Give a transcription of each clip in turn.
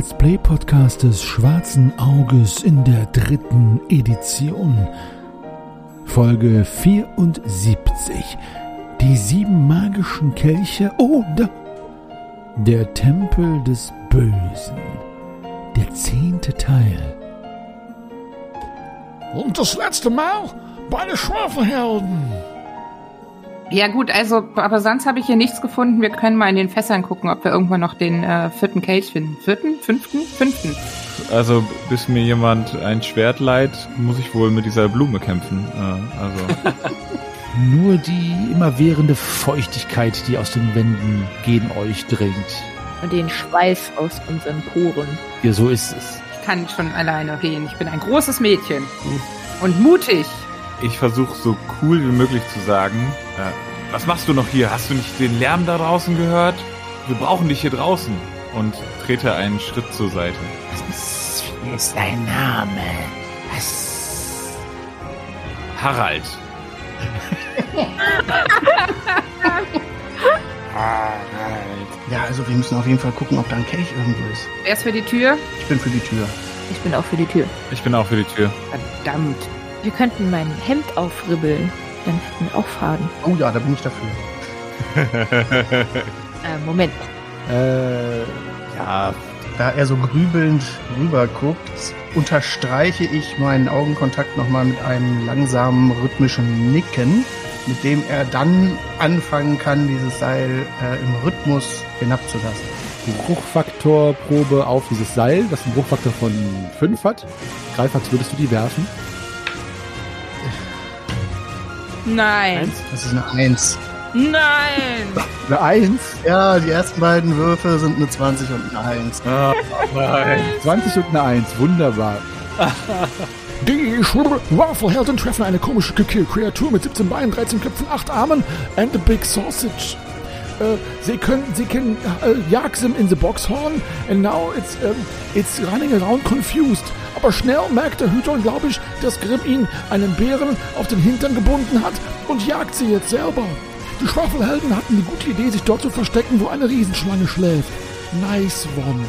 Let's Play Podcast des Schwarzen Auges in der dritten Edition. Folge 74. Die sieben magischen Kelche oder der Tempel des Bösen. Der zehnte Teil. Und das letzte Mal bei den Schwafelhelden. Ja gut, also, aber sonst habe ich hier nichts gefunden. Wir können mal in den Fässern gucken, ob wir irgendwann noch den äh, vierten Kelch finden. Vierten? Fünften? Fünften. Also, bis mir jemand ein Schwert leiht, muss ich wohl mit dieser Blume kämpfen. Äh, also. Nur die immerwährende Feuchtigkeit, die aus den Wänden gegen euch dringt. Und den Schweiß aus unseren Poren. Ja, so ist es. Ich kann schon alleine gehen. Ich bin ein großes Mädchen. Und mutig. Ich versuche so cool wie möglich zu sagen, äh, was machst du noch hier? Hast du nicht den Lärm da draußen gehört? Wir brauchen dich hier draußen. Und trete einen Schritt zur Seite. Was ist dein Name? Was? Harald. Ja, also wir müssen auf jeden Fall gucken, ob da ein Kelch irgendwo ist. Wer ist für die Tür? Ich bin für die Tür. Ich bin auch für die Tür. Ich bin auch für die Tür. Verdammt. Wir könnten mein Hemd aufribbeln. Dann hätten wir auch Faden. Oh ja, da bin ich dafür. Äh, Moment. Äh, ja, da er so grübelnd rüber guckt, unterstreiche ich meinen Augenkontakt nochmal mit einem langsamen rhythmischen Nicken, mit dem er dann anfangen kann, dieses Seil äh, im Rhythmus hinabzulassen. Bruchfaktorprobe auf dieses Seil, das einen Bruchfaktor von 5 hat. Greifax, würdest du die werfen? Nein. Das ist eine Eins. Nein. Eine 1, Ja, die ersten beiden Würfe sind eine 20 und eine Eins. Ah, nein. 20 und eine 1. Wunderbar. Die Schwafelhelden treffen eine komische Kreatur mit 17 Beinen, 13 Köpfen, 8 Armen and a big sausage. Sie können, sie können äh, jagt him in the boxhorn and now it's, ähm, it's running around confused. Aber schnell merkt der Hüter, glaube ich, dass Grimm ihn einen Bären auf den Hintern gebunden hat und jagt sie jetzt selber. Die Schwafelhelden hatten die gute Idee, sich dort zu verstecken, wo eine Riesenschlange schläft. Nice one.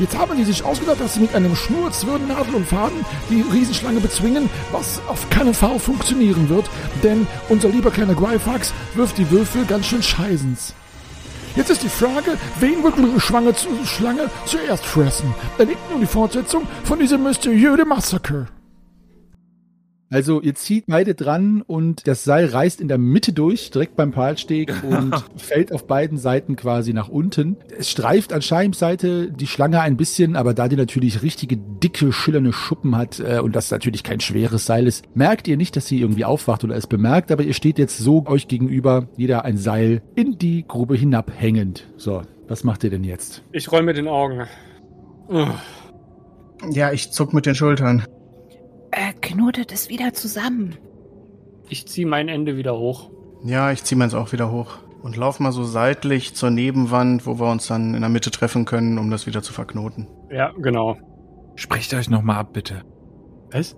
Jetzt haben die sich ausgedacht, dass sie mit einem Schnur, Zwirn, Nadel und Faden die Riesenschlange bezwingen, was auf keinen Fall funktionieren wird, denn unser lieber kleiner Gryfax wirft die Würfel ganz schön scheißens. Jetzt ist die Frage, wen wird unsere Schlange, zu, Schlange zuerst fressen? Erlebt nun die Fortsetzung von diesem mysteriösen Massaker. Also ihr zieht beide dran und das Seil reißt in der Mitte durch, direkt beim Palsteg und fällt auf beiden Seiten quasi nach unten. Es streift an Scheims Seite die Schlange ein bisschen, aber da die natürlich richtige dicke, schillernde Schuppen hat äh, und das natürlich kein schweres Seil ist, merkt ihr nicht, dass sie irgendwie aufwacht oder es bemerkt, aber ihr steht jetzt so euch gegenüber, jeder ein Seil in die Grube hinabhängend. So, was macht ihr denn jetzt? Ich roll mit den Augen. Ugh. Ja, ich zuck mit den Schultern. Äh, knotet es wieder zusammen. Ich ziehe mein Ende wieder hoch. Ja, ich zieh meins auch wieder hoch. Und lauf mal so seitlich zur Nebenwand, wo wir uns dann in der Mitte treffen können, um das wieder zu verknoten. Ja, genau. Sprecht euch nochmal ab, bitte. Was?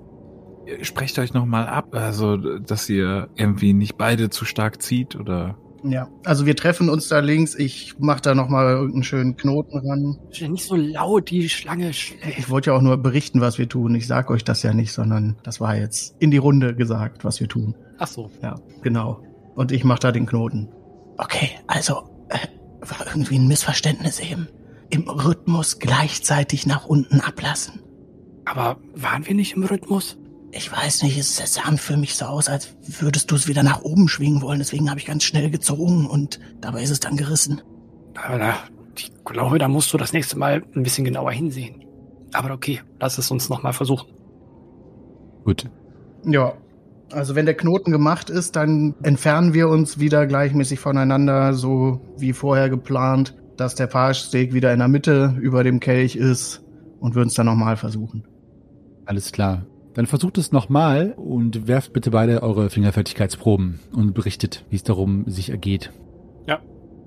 Sprecht euch nochmal ab, also, dass ihr irgendwie nicht beide zu stark zieht oder. Ja, also wir treffen uns da links. Ich mach da nochmal irgendeinen schönen Knoten ran. Nicht so laut, die Schlange schläft. Ich wollte ja auch nur berichten, was wir tun. Ich sag euch das ja nicht, sondern das war jetzt in die Runde gesagt, was wir tun. Ach so. Ja, genau. Und ich mach da den Knoten. Okay, also äh, war irgendwie ein Missverständnis eben. Im Rhythmus gleichzeitig nach unten ablassen. Aber waren wir nicht im Rhythmus? Ich weiß nicht, es es sah für mich so aus, als würdest du es wieder nach oben schwingen wollen. Deswegen habe ich ganz schnell gezogen und dabei ist es dann gerissen. Aber da, ich glaube, da musst du das nächste Mal ein bisschen genauer hinsehen. Aber okay, lass es uns nochmal versuchen. Gut. Ja. Also wenn der Knoten gemacht ist, dann entfernen wir uns wieder gleichmäßig voneinander, so wie vorher geplant, dass der Fahrsteg wieder in der Mitte über dem Kelch ist und würden es dann nochmal versuchen. Alles klar. Dann versucht es nochmal und werft bitte beide eure Fingerfertigkeitsproben und berichtet, wie es darum sich ergeht.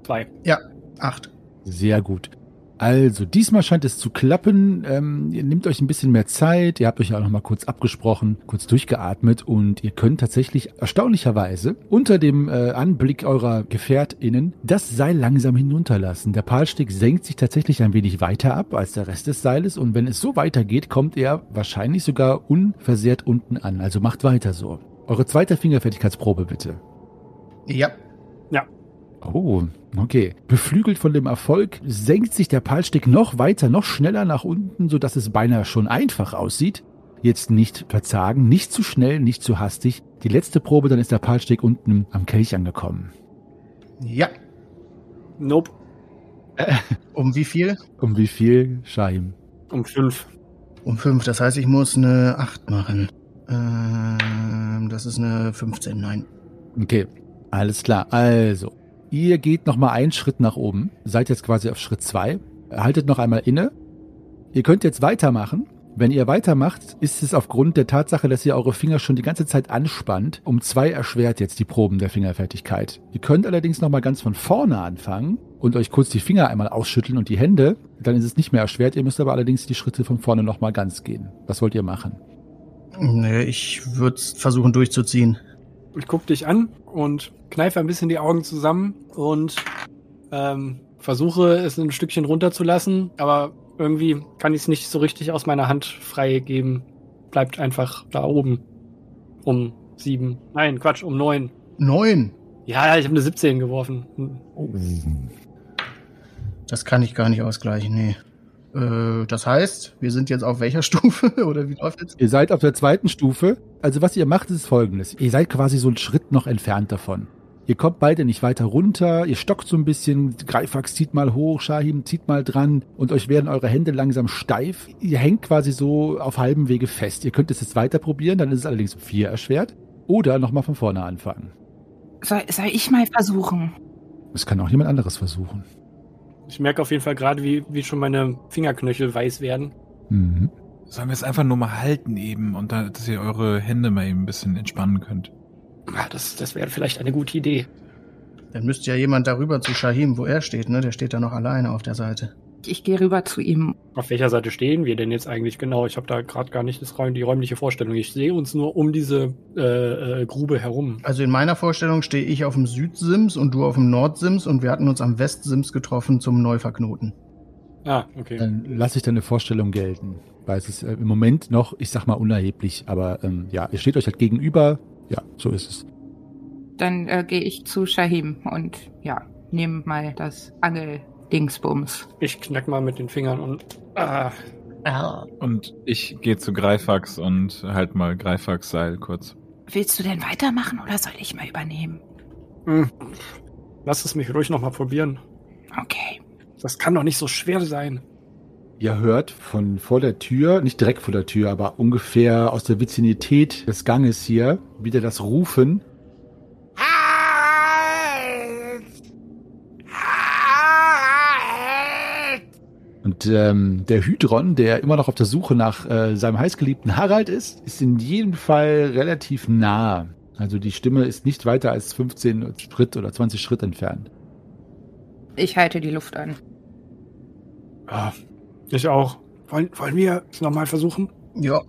Zwei. Ja, acht. Sehr gut. Also, diesmal scheint es zu klappen. Ähm, ihr nehmt euch ein bisschen mehr Zeit. Ihr habt euch auch noch mal kurz abgesprochen, kurz durchgeatmet und ihr könnt tatsächlich erstaunlicherweise unter dem äh, Anblick eurer GefährtInnen das Seil langsam hinunterlassen. Der Palsteg senkt sich tatsächlich ein wenig weiter ab als der Rest des Seiles und wenn es so weitergeht, kommt er wahrscheinlich sogar unversehrt unten an. Also macht weiter so. Eure zweite Fingerfertigkeitsprobe bitte. Ja. Oh, okay. Beflügelt von dem Erfolg senkt sich der Palstick noch weiter, noch schneller nach unten, sodass es beinahe schon einfach aussieht. Jetzt nicht verzagen, nicht zu schnell, nicht zu hastig. Die letzte Probe, dann ist der Palstick unten am Kelch angekommen. Ja. Nope. Um wie viel? Um wie viel, Scheim? Um fünf. Um fünf. Das heißt, ich muss eine acht machen. Ähm, das ist eine 15, nein. Okay, alles klar. Also, ihr geht noch mal einen Schritt nach oben, seid jetzt quasi auf Schritt zwei, haltet noch einmal inne. Ihr könnt jetzt weitermachen. Wenn ihr weitermacht, ist es aufgrund der Tatsache, dass ihr eure Finger schon die ganze Zeit anspannt, um zwei erschwert jetzt die Proben der Fingerfertigkeit. Ihr könnt allerdings noch mal ganz von vorne anfangen und euch kurz die Finger einmal ausschütteln und die Hände. Dann ist es nicht mehr erschwert. Ihr müsst aber allerdings die Schritte von vorne noch mal ganz gehen. Was wollt ihr machen? Nee, ich würde versuchen durchzuziehen. Ich guck dich an und kneife ein bisschen die Augen zusammen und ähm, versuche es ein Stückchen runterzulassen, aber irgendwie kann ich es nicht so richtig aus meiner Hand freigeben. Bleibt einfach da oben. Um sieben. Nein, Quatsch, um neun. Neun. Ja, ich habe eine 17 geworfen. Das kann ich gar nicht ausgleichen, nee. Äh, das heißt, wir sind jetzt auf welcher Stufe? Oder wie läuft jetzt? Ihr seid auf der zweiten Stufe. Also was ihr macht, ist folgendes. Ihr seid quasi so einen Schritt noch entfernt davon. Ihr kommt beide nicht weiter runter, ihr stockt so ein bisschen, Greifax zieht mal hoch, Shahim zieht mal dran und euch werden eure Hände langsam steif. Ihr hängt quasi so auf halbem Wege fest. Ihr könnt es jetzt weiter probieren, dann ist es allerdings um vier erschwert. Oder nochmal von vorne anfangen. Soll, soll ich mal versuchen? Das kann auch jemand anderes versuchen. Ich merke auf jeden Fall gerade, wie, wie schon meine Fingerknöchel weiß werden. Mhm. Sollen wir es einfach nur mal halten eben und dann, dass ihr eure Hände mal eben ein bisschen entspannen könnt. Das, das wäre vielleicht eine gute Idee. Dann müsste ja jemand darüber zu Shahim, wo er steht, ne? Der steht da noch alleine auf der Seite. Ich gehe rüber zu ihm. Auf welcher Seite stehen wir denn jetzt eigentlich genau? Ich habe da gerade gar nicht das, Räum- die räumliche Vorstellung. Ich sehe uns nur um diese äh, äh, Grube herum. Also in meiner Vorstellung stehe ich auf dem Südsims und du auf dem Nordsims und wir hatten uns am Westsims getroffen zum Neuverknoten. Ah, okay. Dann lasse ich deine Vorstellung gelten. Weil es ist äh, im Moment noch, ich sag mal, unerheblich. Aber ähm, ja, ihr steht euch halt gegenüber. Ja, so ist es. Dann äh, gehe ich zu Shahim und ja, nehme mal das Angel-Dingsbums. Ich knack mal mit den Fingern und. Ah, Und ich gehe zu Greifax und halt mal Greifax Seil kurz. Willst du denn weitermachen oder soll ich mal übernehmen? hm. Lass es mich ruhig nochmal probieren. Okay. Das kann doch nicht so schwer sein. Ihr hört von vor der Tür, nicht direkt vor der Tür, aber ungefähr aus der Vizinität des Ganges hier, wieder das Rufen. Und ähm, der Hydron, der immer noch auf der Suche nach äh, seinem heißgeliebten Harald ist, ist in jedem Fall relativ nah. Also die Stimme ist nicht weiter als 15 Schritt oder 20 Schritt entfernt. Ich halte die Luft an. Ja, ich auch. Wollen, wollen wir es nochmal versuchen? Ja.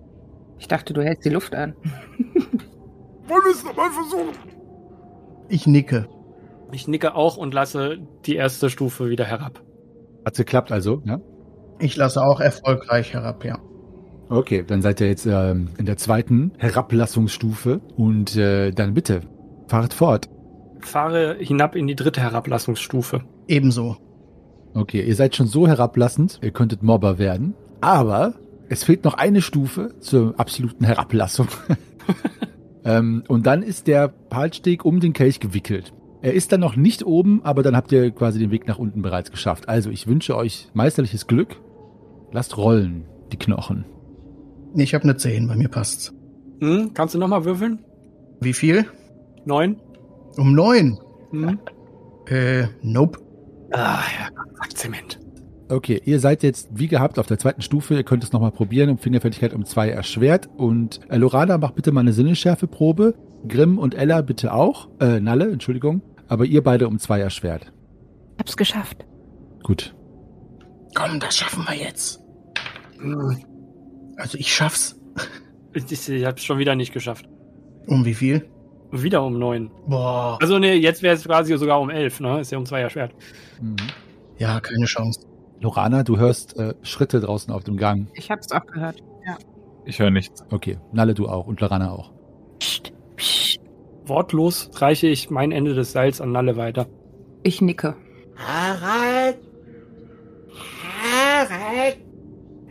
Ich dachte, du hältst die Luft an. Wollen wir es nochmal versuchen? Ich nicke. Ich nicke auch und lasse die erste Stufe wieder herab. Hat's geklappt also, ja? Ich lasse auch erfolgreich herab, ja. Okay, dann seid ihr jetzt ähm, in der zweiten Herablassungsstufe und äh, dann bitte, fahrt fort. Fahre hinab in die dritte Herablassungsstufe. Ebenso. Okay, ihr seid schon so herablassend, ihr könntet Mobber werden, aber es fehlt noch eine Stufe zur absoluten Herablassung. ähm, und dann ist der Palsteg um den Kelch gewickelt. Er ist dann noch nicht oben, aber dann habt ihr quasi den Weg nach unten bereits geschafft. Also ich wünsche euch meisterliches Glück. Lasst rollen, die Knochen. Ich habe eine 10, bei mir passt's. Hm, kannst du nochmal würfeln? Wie viel? Neun? Um neun. Hm? Äh, nope. Ah, ja, sagt Zement. Okay, ihr seid jetzt wie gehabt auf der zweiten Stufe. Ihr könnt es nochmal probieren. Um Fingerfertigkeit um zwei erschwert. Und äh, Lorana, macht bitte mal eine Sinnesschärfeprobe. Grimm und Ella bitte auch. Äh, Nalle, Entschuldigung. Aber ihr beide um zwei erschwert. Hab's geschafft. Gut. Komm, das schaffen wir jetzt. Hm, Also ich schaff's. Ich, ich hab's schon wieder nicht geschafft. Um wie viel? Wieder um neun. Boah. Also nee, jetzt wäre es quasi sogar um elf, ne? Ist ja um zwei erschwert. Mhm. Ja, keine Chance. Lorana, du hörst äh, Schritte draußen auf dem Gang. Ich hab's auch gehört. Ich höre nichts. Okay, Nalle, du auch und Lorana auch. Psst, psst. Wortlos reiche ich mein Ende des Seils an Nalle weiter. Ich nicke. Harald! Harald!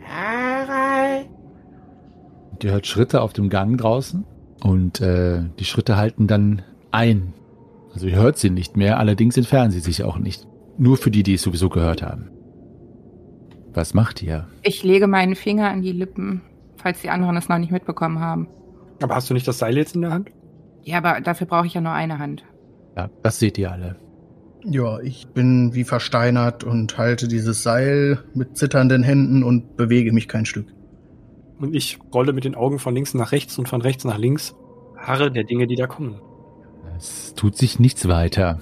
Harald! Ihr hört Schritte auf dem Gang draußen und äh, die Schritte halten dann ein. Also ihr hört sie nicht mehr, allerdings entfernen sie sich auch nicht. Nur für die, die es sowieso gehört haben. Was macht ihr? Ich lege meinen Finger an die Lippen, falls die anderen es noch nicht mitbekommen haben. Aber hast du nicht das Seil jetzt in der Hand? Ja, aber dafür brauche ich ja nur eine Hand. Ja, das seht ihr alle. Ja, ich bin wie versteinert und halte dieses Seil mit zitternden Händen und bewege mich kein Stück. Und ich rolle mit den Augen von links nach rechts und von rechts nach links. Harre der Dinge, die da kommen. Es tut sich nichts weiter.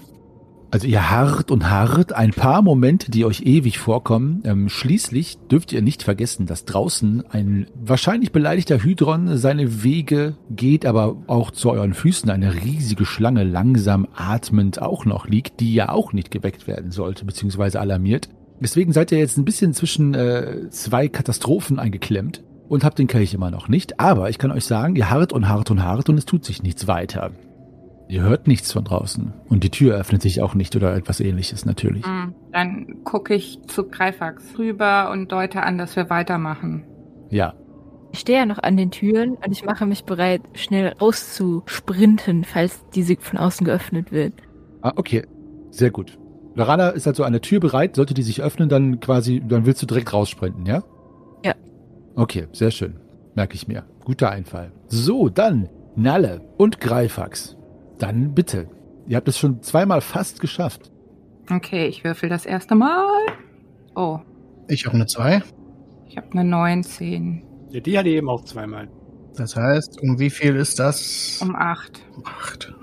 Also ihr harrt und harrt, ein paar Momente, die euch ewig vorkommen. Ähm, schließlich dürft ihr nicht vergessen, dass draußen ein wahrscheinlich beleidigter Hydron seine Wege geht, aber auch zu euren Füßen eine riesige Schlange langsam atmend auch noch liegt, die ja auch nicht geweckt werden sollte, beziehungsweise alarmiert. Deswegen seid ihr jetzt ein bisschen zwischen äh, zwei Katastrophen eingeklemmt und habt den Kelch immer noch nicht. Aber ich kann euch sagen, ihr harrt und harrt und harrt und es tut sich nichts weiter. Ihr hört nichts von draußen. Und die Tür öffnet sich auch nicht oder etwas ähnliches natürlich. Hm, Dann gucke ich zu Greifax rüber und deute an, dass wir weitermachen. Ja. Ich stehe ja noch an den Türen und ich mache mich bereit, schnell rauszusprinten, falls diese von außen geöffnet wird. Ah, okay. Sehr gut. Lorana ist also an der Tür bereit. Sollte die sich öffnen, dann quasi, dann willst du direkt raussprinten, ja? Ja. Okay, sehr schön. Merke ich mir. Guter Einfall. So, dann Nalle und Greifax. Dann bitte. Ihr habt es schon zweimal fast geschafft. Okay, ich würfel das erste Mal. Oh, Ich habe eine 2. ich habe eine 19 Ja, die hatte eben auch zweimal. Das heißt, um wie viel ist das? um 8. Acht.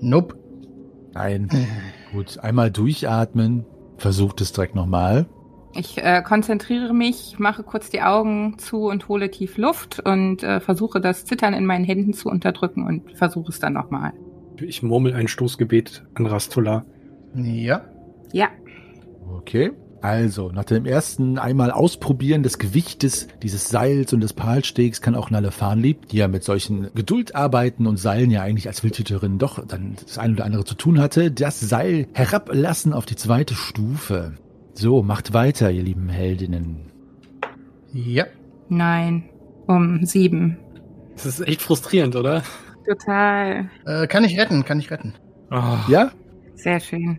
Nope. Nein. Gut, einmal durchatmen. Versucht es direkt nochmal. Ich äh, konzentriere mich, mache kurz die Augen zu und hole tief Luft und äh, versuche das Zittern in meinen Händen zu unterdrücken und versuche es dann nochmal. Ich murmel ein Stoßgebet an Rastola. Ja. Ja, Okay. Also, nach dem ersten einmal Ausprobieren des Gewichtes dieses Seils und des Palstegs kann auch Nalle Farnlieb, die ja mit solchen Geduldarbeiten und Seilen ja eigentlich als Wildhüterin doch dann das ein oder andere zu tun hatte, das Seil herablassen auf die zweite Stufe. So, macht weiter, ihr lieben Heldinnen. Ja. nein, um 7. Das ist echt frustrierend, oder? Total. Äh, kann ich retten, kann ich retten. Oh, Ja? Sehr schön.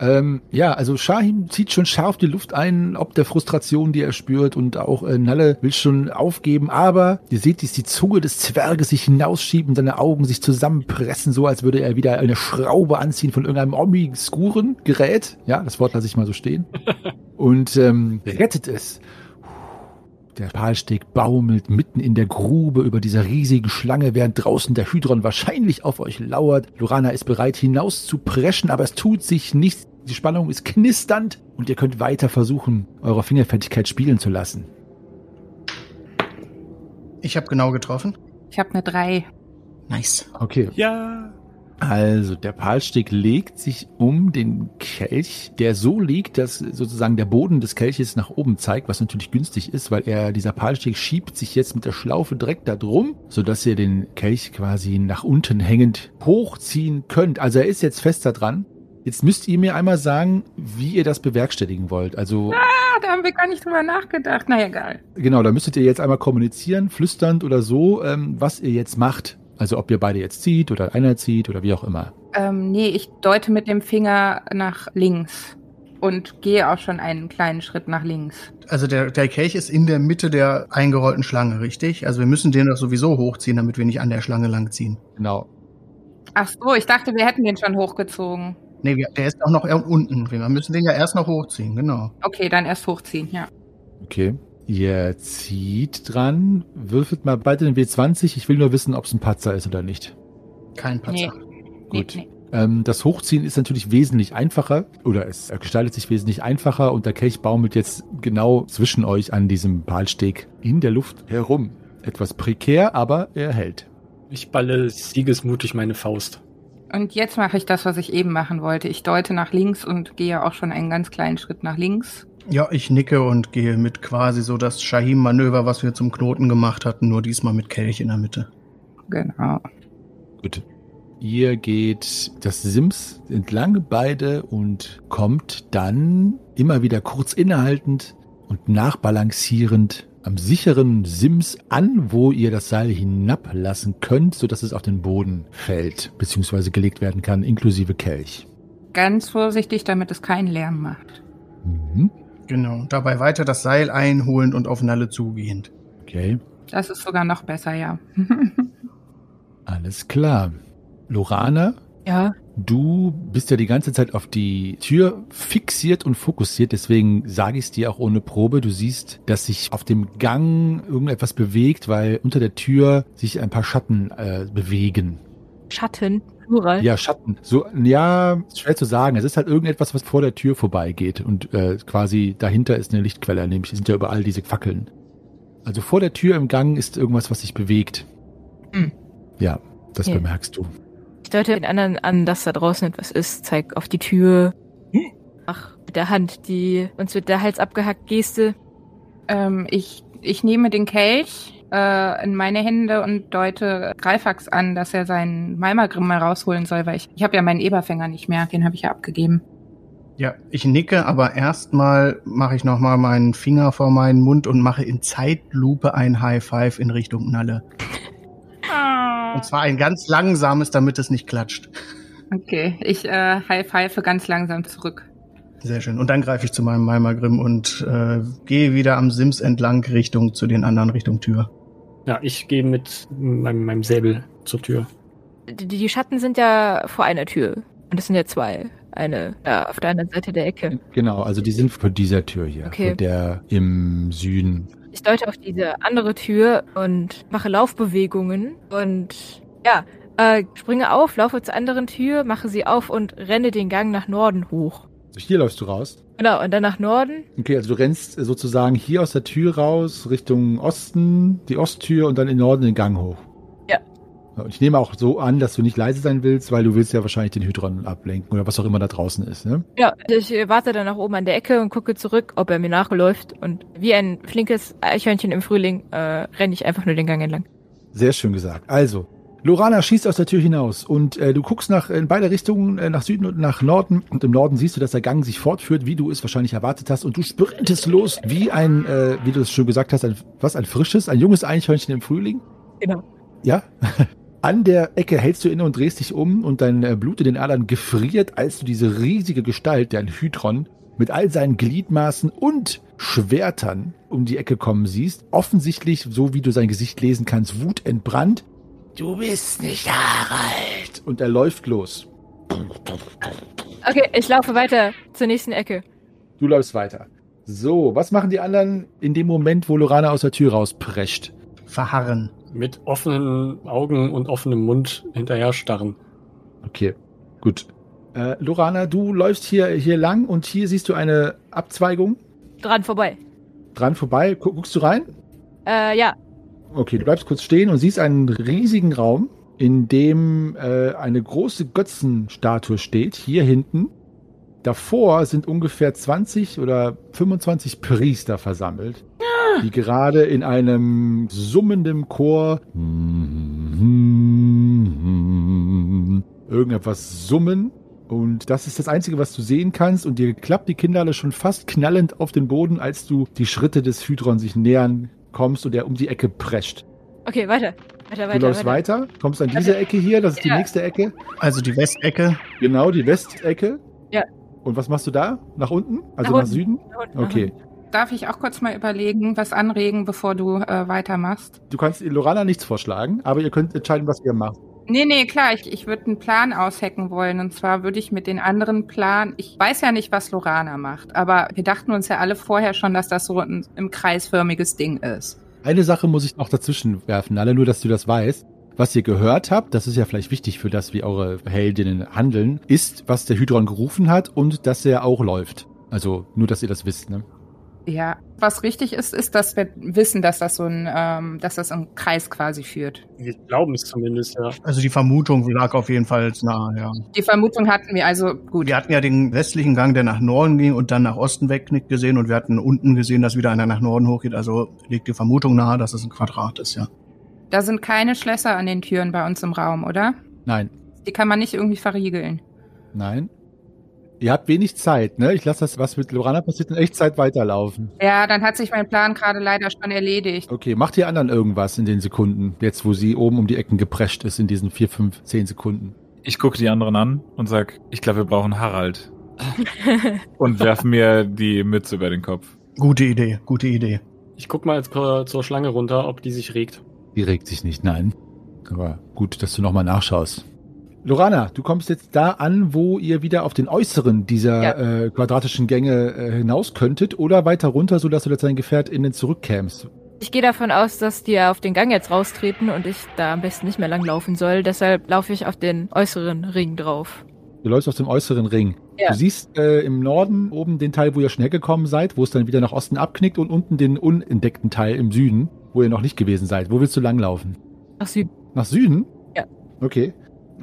Ähm, ja, also Shahim zieht schon scharf die Luft ein, ob der Frustration, die er spürt, und auch äh, Nalle will schon aufgeben, aber ihr seht, wie die Zunge des Zwerges sich hinausschieben, seine Augen sich zusammenpressen, so als würde er wieder eine Schraube anziehen von irgendeinem obskuren Gerät. Ja, das Wort lasse ich mal so stehen. und ähm, rettet es. Der Palsteg baumelt mitten in der Grube über dieser riesigen Schlange, während draußen der Hydron wahrscheinlich auf euch lauert. Lorana ist bereit hinaus zu preschen, aber es tut sich nichts. Die Spannung ist knisternd und ihr könnt weiter versuchen, eure Fingerfertigkeit spielen zu lassen. Ich habe genau getroffen. Ich habe eine 3. Nice. Okay. Ja. Also, der Palsteg legt sich um den Kelch, der so liegt, dass sozusagen der Boden des Kelches nach oben zeigt, was natürlich günstig ist, weil er, dieser Palsteg schiebt sich jetzt mit der Schlaufe direkt da drum, sodass ihr den Kelch quasi nach unten hängend hochziehen könnt. Also er ist jetzt fester dran. Jetzt müsst ihr mir einmal sagen, wie ihr das bewerkstelligen wollt. Also, Ah, da haben wir gar nicht drüber nachgedacht. Na egal. genau, da müsstet ihr jetzt einmal kommunizieren, flüsternd oder so, ähm, was ihr jetzt macht. Also ob ihr beide jetzt zieht oder einer zieht oder wie auch immer. Ähm, nee, ich deute mit dem Finger nach links und gehe auch schon einen kleinen Schritt nach links. Also der, der Kelch ist in der Mitte der eingerollten Schlange, richtig? Also wir müssen den doch sowieso hochziehen, damit wir nicht an der Schlange langziehen. Genau. Ach so, ich dachte, wir hätten den schon hochgezogen. Nee, der ist auch noch eher unten. Wir müssen den ja erst noch hochziehen, genau. Okay, dann erst hochziehen, ja. Okay. Ihr zieht dran. Würfelt mal beide den W20. Ich will nur wissen, ob es ein Patzer ist oder nicht. Kein Patzer. Nee, Gut. nee. Ähm, das Hochziehen ist natürlich wesentlich einfacher oder es gestaltet sich wesentlich einfacher und der Kelch baumelt jetzt genau zwischen euch an diesem Palsteg in der Luft herum. Etwas prekär, aber er hält. Ich balle siegesmutig meine Faust. Und jetzt mache ich das, was ich eben machen wollte. Ich deute nach links und gehe auch schon einen ganz kleinen Schritt nach links. Ja, ich nicke und gehe mit quasi so das Shahim-Manöver, was wir zum Knoten gemacht hatten, nur diesmal mit Kelch in der Mitte. Genau. Gut. Ihr geht das Sims entlang beide und kommt dann immer wieder kurz innehaltend und nachbalancierend am sicheren Sims an, wo ihr das Seil hinablassen könnt, sodass es auf den Boden fällt, beziehungsweise gelegt werden kann, inklusive Kelch. Ganz vorsichtig, damit es keinen Lärm macht. Mhm. Genau. Dabei weiter das Seil einholend und auf Nalle zugehend. Okay, Das ist sogar noch besser, ja. alles klar. Lorana, Ja, Du bist ja die ganze Zeit auf die Tür fixiert und fokussiert, deswegen sage ich es dir auch ohne Probe. Du siehst, dass sich auf dem Gang irgendetwas bewegt, weil unter der Tür sich ein paar Schatten äh, bewegen. Schatten, Plural. Ja, Schatten. So, ja, schwer zu sagen. Es ist halt irgendetwas, was vor der Tür vorbeigeht und äh, quasi dahinter ist eine Lichtquelle, nämlich sind ja überall diese Fackeln. Also vor der Tür im Gang ist irgendwas, was sich bewegt. Hm. Ja, das Ja. bemerkst du. Ich deute den anderen an, dass da draußen etwas ist, zeig auf die Tür. Ach, mit der Hand, die uns wird der Hals abgehackt Geste. ähm, ich, ich nehme den Kelch äh, in meine Hände und deute Greifax an, dass er seinen Malmagrim mal rausholen soll, weil ich, ich habe ja meinen Eberfänger nicht mehr, den habe ich ja abgegeben. Ja, ich nicke, aber erstmal mache ich nochmal meinen Finger vor meinen Mund und mache in Zeitlupe ein High Five in Richtung Nalle. Und zwar ein ganz langsames, damit es nicht klatscht. Okay, ich äh, high-five ganz langsam zurück. Sehr schön. Und dann greife ich zu meinem Malmagrim und äh, gehe wieder am Sims entlang Richtung zu den anderen Richtung Tür. Ja, ich gehe mit meinem, meinem Säbel zur Tür. Die, die Schatten sind ja vor einer Tür. Und es sind ja zwei. Eine ja, auf der anderen Seite der Ecke. Genau, also die sind vor dieser Tür hier, Okay. vor der im Süden. Ich deute auf diese andere Tür und mache Laufbewegungen und ja, äh, springe auf, laufe zur anderen Tür, mache sie auf und renne den Gang nach Norden hoch. Also hier läufst du raus. Genau, und dann nach Norden. Okay, also du rennst sozusagen hier aus der Tür raus, Richtung Osten, die Osttür und dann in Norden den Gang hoch. Ja. Und ich nehme auch so an, dass du nicht leise sein willst, weil du willst ja wahrscheinlich den Hydron ablenken oder was auch immer da draußen ist, ne? Ja, ich äh, warte dann nach oben an der Ecke und gucke zurück, ob er mir nachläuft. Und wie ein flinkes Eichhörnchen im Frühling äh, renne ich einfach nur den Gang entlang. Sehr schön gesagt. Also, Lorana schießt aus der Tür hinaus und äh, du guckst nach in beide Richtungen, äh, nach Süden und nach Norden. Und im Norden siehst du, dass der Gang sich fortführt, wie du es wahrscheinlich erwartet hast. Und du sprintest los, wie ein, äh, wie du es schon gesagt hast, ein, was, ein frisches, ein junges Eichhörnchen im Frühling. Genau. Ja. An der Ecke hältst du inne und drehst dich um und dein äh, Blut in den Adern gefriert, als du diese riesige Gestalt, der ein Hydron, mit all seinen Gliedmaßen und Schwertern um die Ecke kommen siehst. Offensichtlich, so wie du sein Gesicht lesen kannst, wutentbrannt. Du bist nicht Harald. Und er läuft los. Okay, ich laufe weiter zur nächsten Ecke. Du läufst weiter. So, was machen die anderen in dem Moment, wo Lorana aus der Tür rausprescht? Verharren. Mit offenen Augen und offenem Mund hinterher starren. Okay, gut. Äh, Lorana, du läufst hier, hier lang und hier siehst du eine Abzweigung. Dran vorbei. Dran vorbei. Gu- Guckst du rein? Äh, ja. Okay, du bleibst kurz stehen und siehst einen riesigen Raum, in dem äh, eine große Götzenstatue steht, hier hinten. Davor sind ungefähr 20 oder 25 Priester versammelt, die gerade in einem summenden Chor irgendetwas summen. Und das ist das Einzige, was du sehen kannst. Und dir klappt die Kinder alle schon fast knallend auf den Boden, als du die Schritte des Hydron sich nähern kommst und er um die Ecke prescht. Okay, weiter. Weiter, Du weiter, läufst weiter, kommst an diese Ecke hier, das ist die Ja. nächste Ecke. Also die Westecke. Genau, die Westecke. Ja. Und was machst du da? Nach unten? Also Nach nach, unten. Süden? Nach unten, Okay. Darf ich auch kurz mal überlegen, was anregen, bevor du äh, weitermachst? Du kannst Lorana nichts vorschlagen, aber ihr könnt entscheiden, was ihr macht. Nee, nee, klar, ich, ich würde einen Plan aushacken wollen. Und zwar würde ich mit den anderen Plan, ich weiß ja nicht, was Lorana macht, aber wir dachten uns ja alle vorher schon, dass das so ein im kreisförmiges Ding ist. Eine Sache muss ich noch dazwischen werfen, alle nur, dass du das weißt. Was ihr gehört habt, das ist ja vielleicht wichtig für das, wie eure Heldinnen handeln, ist, was der Hydron gerufen hat und dass er auch läuft. Also nur, dass ihr das wisst, ne? Ja, was richtig ist, ist, dass wir wissen, dass das so ein, ähm, dass das einen Kreis quasi führt. Wir glauben es zumindest, ja. Also die Vermutung lag auf jeden Fall nahe, ja. Die Vermutung hatten wir also gut. Wir hatten ja den westlichen Gang, der nach Norden ging und dann nach Osten wegknickt gesehen und wir hatten unten gesehen, dass wieder einer nach Norden hochgeht. Also liegt die Vermutung nahe, dass es ein Quadrat ist, ja. Da sind keine Schlösser an den Türen bei uns im Raum, oder? Nein, Die kann man nicht irgendwie verriegeln. nein. Ihr habt wenig Zeit, ne? Ich lasse das, was mit Lorana passiert, in Echtzeit weiterlaufen. Ja, dann hat sich mein Plan gerade leider schon erledigt. Okay, macht ihr anderen irgendwas in den Sekunden, jetzt wo sie oben um die Ecken geprescht ist in diesen vier, fünf, zehn Sekunden? Ich gucke die anderen an und sag, ich glaube, wir brauchen Harald. und werf mir die Mütze über den Kopf. Gute Idee, gute Idee. Ich guck mal jetzt zur zur Schlange runter, ob die sich regt. Die regt sich nicht, nein. Aber gut, dass du nochmal nachschaust. Lorana, du kommst jetzt da an, wo ihr wieder auf den äußeren dieser Ja. äh, quadratischen Gänge äh, hinaus könntet oder weiter runter, sodass du jetzt dein Gefährt innen zurückkämst. Ich gehe davon aus, dass die auf den Gang jetzt raustreten und ich da am besten nicht mehr lang laufen soll. Deshalb laufe ich auf den äußeren Ring drauf. Du läufst auf dem äußeren Ring. Ja. Du siehst äh, im Norden oben den Teil, wo ihr schnell gekommen seid, wo es dann wieder nach Osten abknickt und unten den unentdeckten Teil im Süden, wo ihr noch nicht gewesen seid. Wo willst du langlaufen? Ach Süden. Nach Süden? Ja. Okay.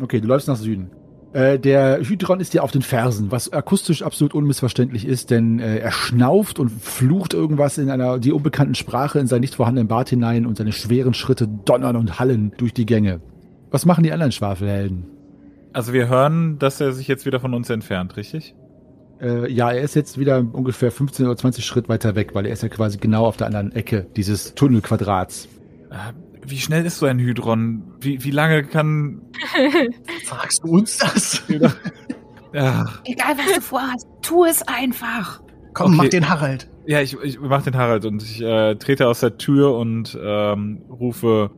Okay, du läufst nach Süden. Äh, der Hydron ist dir auf den Fersen, was akustisch absolut unmissverständlich ist, denn äh, er schnauft und flucht irgendwas in einer die unbekannten Sprache in seinen nicht vorhandenen Bart hinein und seine schweren Schritte donnern und hallen durch die Gänge. Was machen die anderen Schwafelhelden? Also wir hören, dass er sich jetzt wieder von uns entfernt, richtig? Äh, ja, er ist jetzt wieder ungefähr 15 oder 20 Schritt weiter weg, weil er ist ja quasi genau auf der anderen Ecke dieses Tunnelquadrats. Wie schnell ist so ein Hydron? Wie, wie lange kann... Fragst du uns das? Ja, Egal, was du vorhast, tu es einfach. Komm, Okay. mach den Harald. ja ich, ich mach den Harald und ich äh, trete aus der Tür und ähm, rufe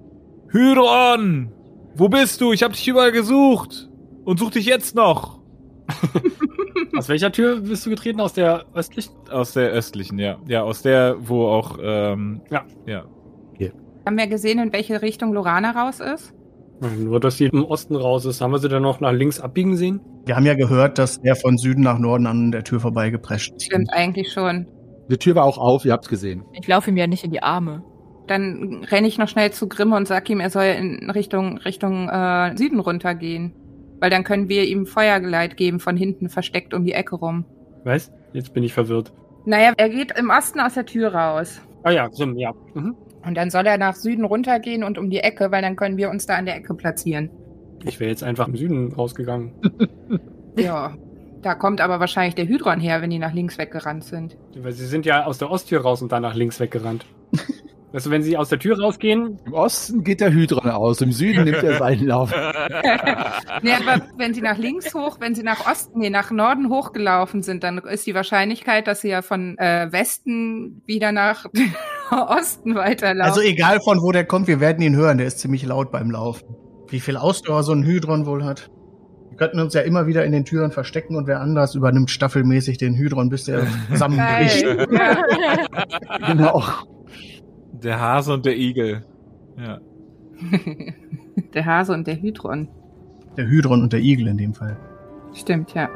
Hydron! Wo bist du? Ich hab dich überall gesucht! Und such dich jetzt noch! Aus welcher Tür bist du getreten? Aus der östlichen? Aus der östlichen, ja. Ja, aus der, wo auch, ähm, Ja. ja. Haben wir gesehen, in welche Richtung Lorana raus ist? Nur, dass sie im Osten raus ist. Haben wir sie dann noch nach links abbiegen sehen? Wir haben ja gehört, dass er von Süden nach Norden an der Tür vorbeigeprescht ist. Stimmt, eigentlich schon. Die Tür war auch auf, ihr habt's gesehen. Ich laufe ihm ja nicht in die Arme. Dann renne ich noch schnell zu Grimme und sag ihm, er soll in Richtung, Richtung äh, Süden runtergehen. Weil dann können wir ihm Feuergeleit geben, von hinten versteckt um die Ecke rum. Was? Jetzt bin ich verwirrt. Naja, er geht im Osten aus der Tür raus. Ah ja, Grimm, ja. Mhm. Und dann soll er nach Süden runtergehen und um die Ecke, weil dann können wir uns da an der Ecke platzieren. Ich wäre jetzt einfach im Süden rausgegangen. Ja. Da kommt aber wahrscheinlich der Hydron her, wenn die nach links weggerannt sind. Weil sie sind ja aus der Osttür raus und dann nach links weggerannt. weißt du, wenn sie aus der Tür rausgehen, Im Osten geht der Hydron aus, im Süden nimmt er seinen Lauf. Nee, aber wenn sie nach links hoch, wenn sie nach Osten, nee, nach Norden hochgelaufen sind, dann ist die Wahrscheinlichkeit, dass sie ja von äh, Westen wieder nach Osten weiterlaufen. Also egal von wo der kommt, wir werden ihn hören. Der ist ziemlich laut beim Laufen. Wie viel Ausdauer so ein Hydron wohl hat. Wir könnten uns ja immer wieder in den Türen verstecken und wer anders übernimmt staffelmäßig den Hydron, bis der zusammenbricht. Genau. Der Hase und der Igel. Ja. der Hase und der Hydron. Der Hydron und der Igel in dem Fall. Stimmt, ja.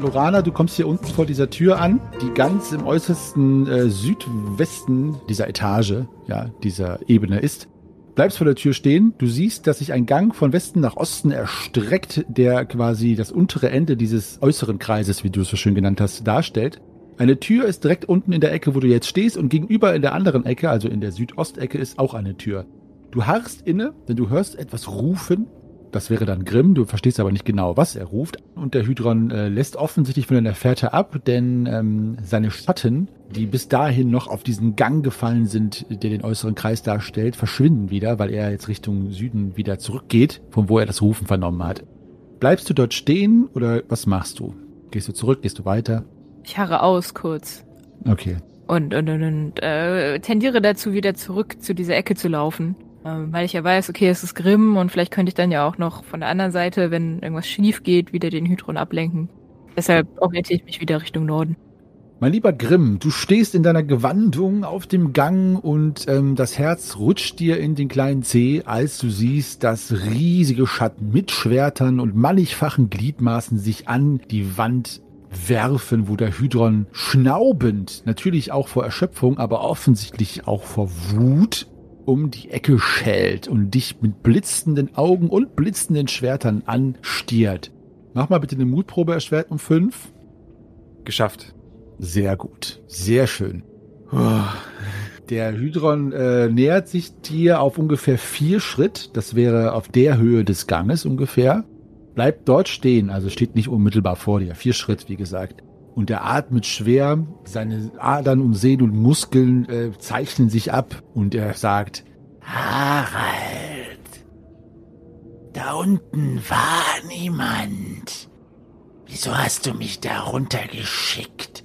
Lorana, du kommst hier unten vor dieser Tür an, die ganz im äußersten äh, Südwesten dieser Etage, ja, dieser Ebene ist. Bleibst vor der Tür stehen, du siehst, dass sich ein Gang von Westen nach Osten erstreckt, der quasi das untere Ende dieses äußeren Kreises, wie du es so schön genannt hast, darstellt. Eine Tür ist direkt unten in der Ecke, wo du jetzt stehst, und gegenüber in der anderen Ecke, also in der Südostecke, ist auch eine Tür. Du harrst inne, denn du hörst etwas rufen. Das wäre dann Grimm, du verstehst aber nicht genau, was er ruft. Und der Hydron äh, lässt offensichtlich von der Fährte ab, denn ähm, seine Schatten, die bis dahin noch auf diesen Gang gefallen sind, der den äußeren Kreis darstellt, verschwinden wieder, weil er jetzt Richtung Süden wieder zurückgeht, von wo er das Rufen vernommen hat. Bleibst du dort stehen oder was machst du? Gehst du zurück, gehst du weiter? Ich harre aus kurz. Okay. Und, und, und, und äh, tendiere dazu, wieder zurück zu dieser Ecke zu laufen. Ähm, weil ich ja weiß, okay, es ist Grimm und vielleicht könnte ich dann ja auch noch von der anderen Seite, wenn irgendwas schief geht, wieder den Hydron ablenken. Deshalb orientiere ich mich wieder Richtung Norden. Mein lieber Grimm, du stehst in deiner Gewandung auf dem Gang und ähm, das Herz rutscht dir in den kleinen Zeh, als du siehst, dass riesige Schatten mit Schwertern und mannigfachen Gliedmaßen sich an die Wand werfen, wo der Hydron schnaubend, natürlich auch vor Erschöpfung, aber offensichtlich auch vor Wut, um die Ecke schält und dich mit blitzenden Augen und blitzenden Schwertern anstiert. Mach mal bitte eine Mutprobe erschwert um fünf. Geschafft. Sehr gut. Sehr schön. Der Hydron äh, nähert sich dir auf ungefähr vier Schritt. Das wäre auf der Höhe des Ganges ungefähr. Bleibt dort stehen, also steht nicht unmittelbar vor dir. Vier Schritt, wie gesagt. Und er atmet schwer, seine Adern und Sehnen und Muskeln äh, zeichnen sich ab und er sagt, Harald, da unten war niemand. Wieso hast du mich da runtergeschickt?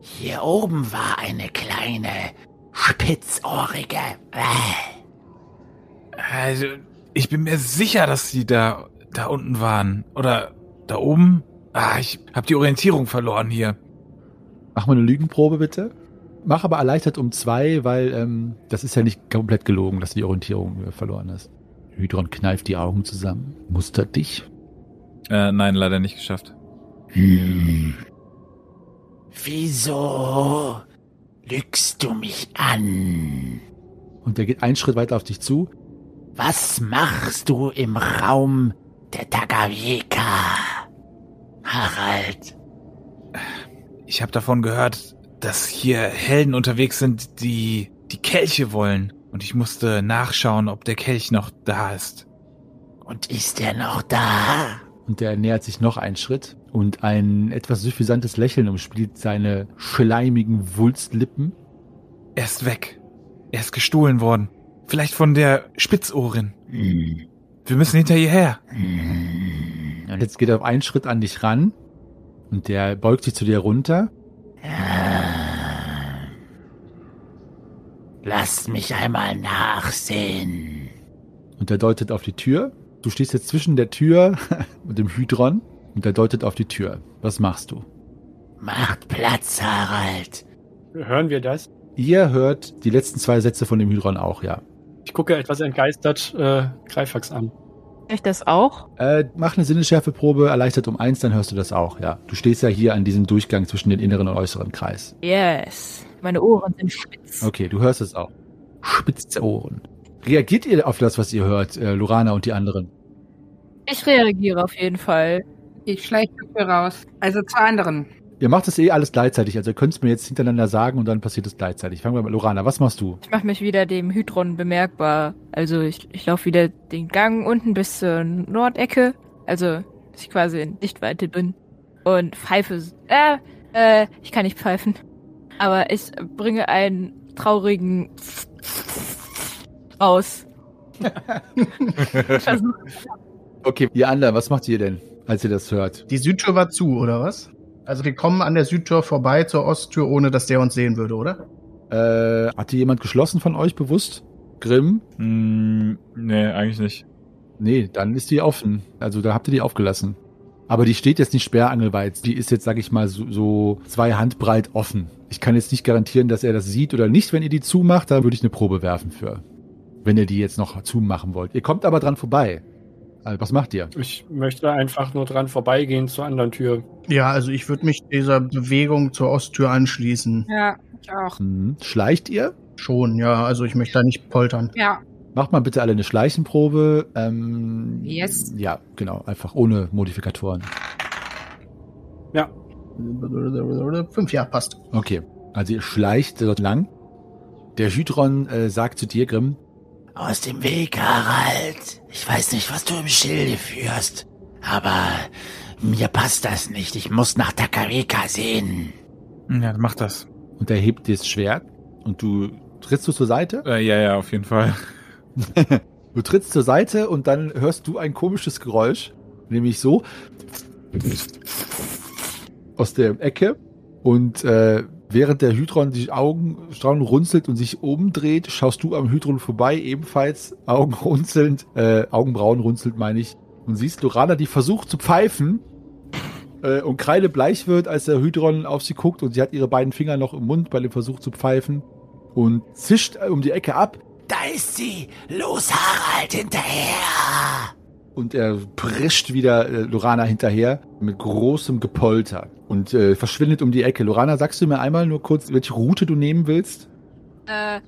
Hier oben war eine kleine, spitzohrige. Äh. Also, ich bin mir sicher, dass sie da, da unten waren. Oder da oben. Ah, ich hab die Orientierung verloren hier. mach mal eine Lügenprobe bitte. Mach aber erleichtert um zwei, weil ähm, das ist ja nicht komplett gelogen, dass du die Orientierung äh, verloren hast. Hydron kneift die Augen zusammen, mustert dich. Äh, nein, leider nicht geschafft. Hm. Wieso lügst du mich an? Und er geht einen Schritt weiter auf dich zu. Was machst du im Raum der Tagavieka? Harald, Ich habe davon gehört, dass hier Helden unterwegs sind, die die Kelche wollen. Und ich musste nachschauen, ob der Kelch noch da ist. und ist er noch da? Und er nähert sich noch einen Schritt und ein etwas suffisantes Lächeln umspielt seine schleimigen Wulstlippen. Er ist weg. Er ist gestohlen worden. Vielleicht von der Spitzohrin. Hm. Wir müssen hinter ihr her. Und jetzt geht er auf einen Schritt an dich ran und der beugt sich zu dir runter. Lass mich einmal nachsehen. Und er deutet auf die Tür. Du stehst jetzt zwischen der Tür und dem Hydron und er deutet auf die Tür. Was machst du? Macht Platz, Harald. Hören wir das? Ihr hört die letzten zwei Sätze von dem Hydron auch, ja. Ich gucke etwas entgeistert äh, Greifax an. Ich das auch? Äh, mach eine Sinnesschärfeprobe, erleichtert um eins, dann hörst du das auch, ja. Du stehst ja hier an diesem Durchgang zwischen den inneren und äußeren Kreis. Yes. Meine Ohren sind spitz. Okay, du hörst es auch. Spitze Ohren. Reagiert ihr auf das, was ihr hört, äh, Lorana und die anderen? Ich reagiere auf jeden Fall. Ich schleiche dafür raus. Also zur anderen. Ihr macht das eh alles gleichzeitig, also ihr könnt es mir jetzt hintereinander sagen und dann passiert es gleichzeitig. Fangen wir mit Lorana, was machst du? Ich mache mich wieder dem Hydron bemerkbar. Also ich, ich laufe wieder den Gang unten bis zur Nordecke. Also, dass ich quasi in Sichtweite bin. Und pfeife. s- Äh, äh, ich kann nicht pfeifen. Aber ich bringe einen traurigen raus. Okay, ihr anderen, was macht ihr denn, als ihr das hört? Die Südtür war zu, oder was? Also wir kommen an der Südtür vorbei zur Osttür, ohne dass der uns sehen würde, oder? Äh, hat hier jemand geschlossen von euch bewusst? Grimm? Hm, nee, eigentlich nicht. Nee, dann ist die offen. Also da habt ihr die aufgelassen. Aber die steht jetzt nicht sperrangelweit. Die ist jetzt, sag ich mal, so, so zwei Handbreit offen. Ich kann jetzt nicht garantieren, dass er das sieht oder nicht. Wenn ihr die zumacht, da würde ich eine Probe werfen für. Wenn ihr die jetzt noch zumachen wollt. Ihr kommt aber dran vorbei. Also, was macht ihr? Ich möchte einfach nur dran vorbeigehen zur anderen Tür. Ja, also ich würde mich dieser Bewegung zur Osttür anschließen. Ja, ich auch. Hm. Schleicht ihr? Schon, ja. Also ich möchte da nicht poltern. Ja. Macht mal bitte alle eine Schleichenprobe. Ähm, Yes. Ja, genau. Einfach ohne Modifikatoren. Ja, Fünf, ja, passt. Okay. Also ihr schleicht dort lang. Der Hydron äh, sagt zu dir, Grimm, aus dem Weg, Harald. Ich weiß nicht, was du im Schilde führst, aber mir passt das nicht. Ich muss nach Takarika sehen. Ja, mach das. Und er hebt das Schwert und du trittst du zur Seite. Äh, ja, ja, auf jeden Fall. Du trittst zur Seite und dann hörst du ein komisches Geräusch, nämlich so aus der Ecke und äh, während der Hydron die Augenstrauen runzelt und sich umdreht, schaust du am Hydron vorbei, ebenfalls Augen äh, Augenbrauen runzelt meine ich, und siehst Lorana, die versucht zu pfeifen äh, und kreidebleich wird, als der Hydron auf sie guckt und sie hat ihre beiden Finger noch im Mund bei dem Versuch zu pfeifen und zischt um die Ecke ab Da ist sie. Los, Harald, hinterher. Und er prischt wieder äh, Lorana hinterher mit großem Gepolter und äh, verschwindet um die Ecke. Lorana, sagst du mir einmal nur kurz, welche Route du nehmen willst? Äh,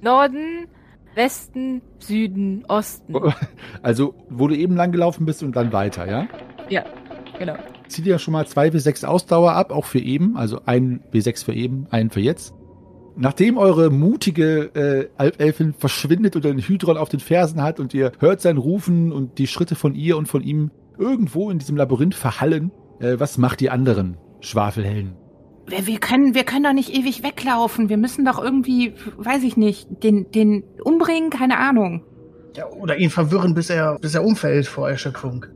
Norden, Westen, Süden, Osten. Also, wo du eben lang gelaufen bist und dann weiter, ja? Ja, genau. Zieh dir schon mal zwei W6 Ausdauer ab, auch für eben, also ein W6 für eben, einen für jetzt. Nachdem eure mutige äh, Alpelfin verschwindet und den Hydron auf den Fersen hat und ihr hört sein Rufen und die Schritte von ihr und von ihm irgendwo in diesem Labyrinth verhallen, äh, was macht die anderen Schwafelhelden? Wir, wir, können, wir können doch nicht ewig weglaufen. Wir müssen doch irgendwie, weiß ich nicht, den, den umbringen, keine Ahnung. Ja, oder ihn verwirren, bis er, bis er umfällt vor Erschöpfung.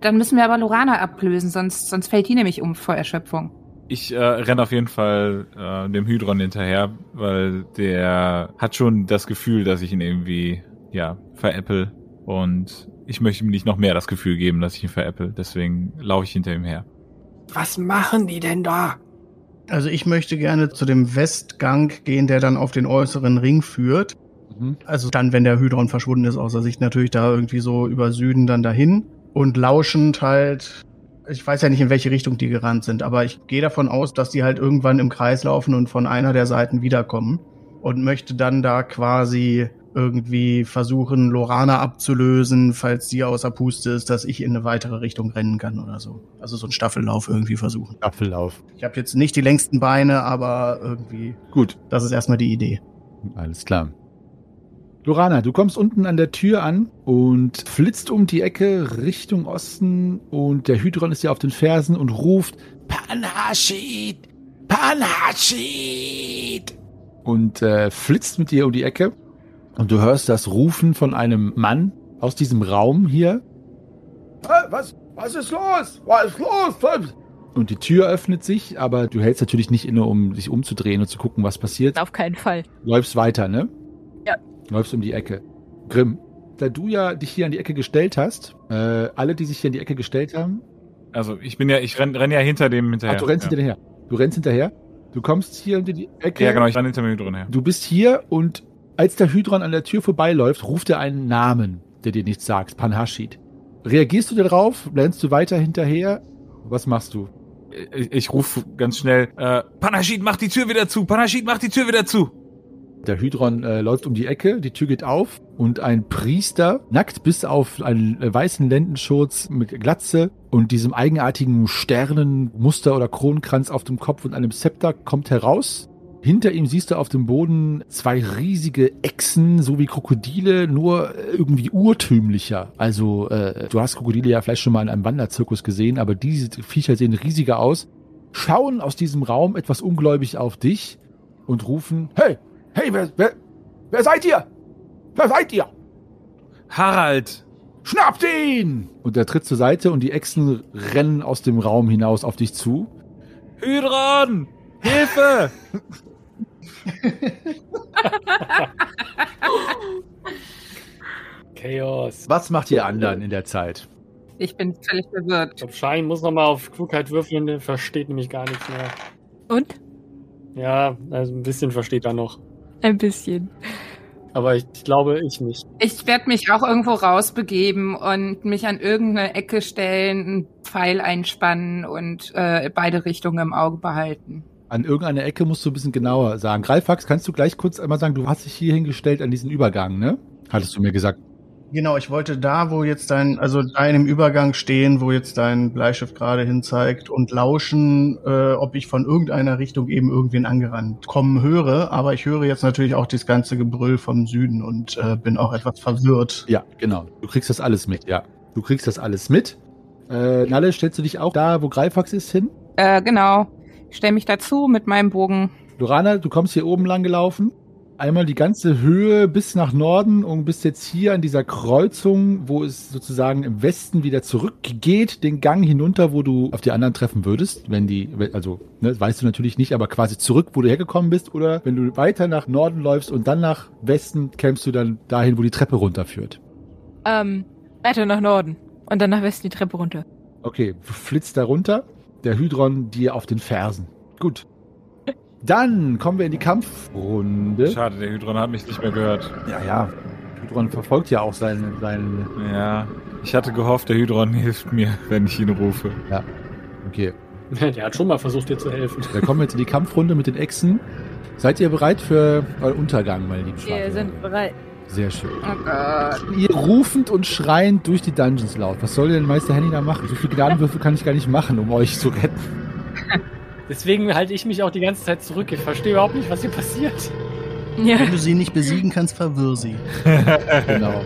Dann müssen wir aber Lorana ablösen, sonst, sonst fällt die nämlich um vor Erschöpfung. Ich äh, renne auf jeden Fall äh, dem Hydron hinterher, weil der hat schon das Gefühl, dass ich ihn irgendwie, ja, veräppel. Und ich möchte ihm nicht noch mehr das Gefühl geben, dass ich ihn veräppel. Deswegen laufe ich hinter ihm her. Was machen die denn da? Also ich möchte gerne zu dem Westgang gehen, der dann auf den äußeren Ring führt. Mhm. Also dann, wenn der Hydron verschwunden ist, außer Sicht natürlich da irgendwie so über Süden dann dahin. Und lauschend halt, ich weiß ja nicht, in welche Richtung die gerannt sind, aber ich gehe davon aus, dass die halt irgendwann im Kreis laufen und von einer der Seiten wiederkommen. Und möchte dann da quasi irgendwie versuchen, Lorana abzulösen, falls sie außer Puste ist, dass ich in eine weitere Richtung rennen kann oder so. Also so einen Staffellauf irgendwie versuchen. Apfellauf. Ich habe jetzt nicht die längsten Beine, aber irgendwie, Gut, das ist erstmal die Idee. alles klar. Lorana, du kommst unten an der Tür an und flitzt um die Ecke Richtung Osten und der Hydron ist dir auf den Fersen und ruft Panhashid. Panhashid. und äh, flitzt mit dir um die Ecke und du hörst das Rufen von einem Mann aus diesem Raum hier. Was? Was ist los? Was ist los? Und die Tür öffnet sich, aber du hältst natürlich nicht inne, um dich umzudrehen und zu gucken, was passiert. Auf keinen Fall. Läufst weiter, ne? Ja. Läufst um die Ecke. Grimm, da du ja dich hier an die Ecke gestellt hast, äh, alle, die sich hier an die Ecke gestellt haben, Also ich bin ja, ich renn, renn ja hinter dem hinterher. ach, du rennst ja. hinterher. Du rennst hinterher. Du kommst hier unter die Ecke. Ja, genau, ich renn hinter dem Hydron her. Du bist hier und als der Hydron an der Tür vorbeiläuft, ruft er einen Namen, der dir nichts sagt. Panhashid. Reagierst du darauf? Rennst du weiter hinterher? Was machst du? Ich, ich rufe ganz schnell, äh, Panashid, mach die Tür wieder zu! Panashid, mach die Tür wieder zu! Der Hydron äh, läuft um die Ecke, die Tür geht auf und ein Priester, nackt bis auf einen weißen Lendenschurz mit Glatze und diesem eigenartigen Sternenmuster oder Kronkranz auf dem Kopf und einem Zepter, kommt heraus. Hinter ihm siehst du auf dem Boden zwei riesige Echsen, so wie Krokodile, nur äh, irgendwie urtümlicher. Also äh, du hast Krokodile ja vielleicht schon mal in einem Wanderzirkus gesehen, aber diese Viecher sehen riesiger aus, schauen aus diesem Raum etwas ungläubig auf dich und rufen, hey, Hey, wer, wer, wer seid ihr? Wer seid ihr? Harald! Schnappt ihn! Und er tritt zur Seite und die Echsen rennen aus dem Raum hinaus auf dich zu. Hydron! Hilfe! Chaos. Was macht ihr anderen in der Zeit? Ich bin völlig verwirrt. Ich glaube, Schein muss nochmal auf Klugheit würfeln, der versteht nämlich gar nichts mehr. Und? Ja, also ein bisschen versteht er noch. Ein bisschen. Aber ich, ich glaube, ich nicht. Ich werde mich auch irgendwo rausbegeben und mich an irgendeine Ecke stellen, einen Pfeil einspannen und äh, beide Richtungen im Auge behalten. An irgendeiner Ecke musst du ein bisschen genauer sagen. Greifax, kannst du gleich kurz einmal sagen, du hast dich hier hingestellt an diesen Übergang, ne? Hattest du mir gesagt. Genau, ich wollte da, wo jetzt dein, also da in dem Übergang stehen, wo jetzt dein Bleistift gerade hinzeigt und lauschen, äh, ob ich von irgendeiner Richtung eben irgendwen angerannt kommen höre. Aber ich höre jetzt natürlich auch das ganze Gebrüll vom Süden und äh, bin auch etwas verwirrt. Ja, genau. Du kriegst das alles mit, ja. Du kriegst das alles mit. Äh, Nalle, stellst du dich auch da, wo Greifax ist, hin? Äh, genau. Ich stell mich dazu mit meinem Bogen. Lorana, du kommst hier oben lang gelaufen. Einmal die ganze Höhe bis nach Norden und bist jetzt hier an dieser Kreuzung, wo es sozusagen im Westen wieder zurückgeht, den Gang hinunter, wo du auf die anderen treffen würdest, wenn die, also, ne, weißt du natürlich nicht, aber quasi zurück, wo du hergekommen bist, oder wenn du weiter nach Norden läufst und dann nach Westen, kämst du dann dahin, wo die Treppe runterführt. Ähm, weiter nach Norden. Und dann nach Westen die Treppe runter. Okay, flitzt da runter, der Hydron dir auf den Fersen. Gut. Dann kommen wir in die Kampfrunde. Schade, der Hydron hat mich nicht mehr gehört. Ja, ja. Hydron verfolgt ja auch seinen, seinen. Ja, ich hatte gehofft, der Hydron hilft mir, wenn ich ihn rufe. Ja. Okay. Der hat schon mal versucht, dir zu helfen. Wir kommen jetzt in die Kampfrunde mit den Echsen. Seid ihr bereit für euren Untergang, meine lieben Wir Schwafeln? sind bereit. Sehr schön. Oh Gott. Ihr rufend und schreiend durch die Dungeons laut. Was soll denn Meister Henny da machen? So viele Gnadenwürfe kann ich gar nicht machen, um euch zu retten. Deswegen halte ich mich auch die ganze Zeit zurück. Ich verstehe überhaupt nicht, was hier passiert. Ja. Wenn du sie nicht besiegen kannst, verwirr sie. Genau.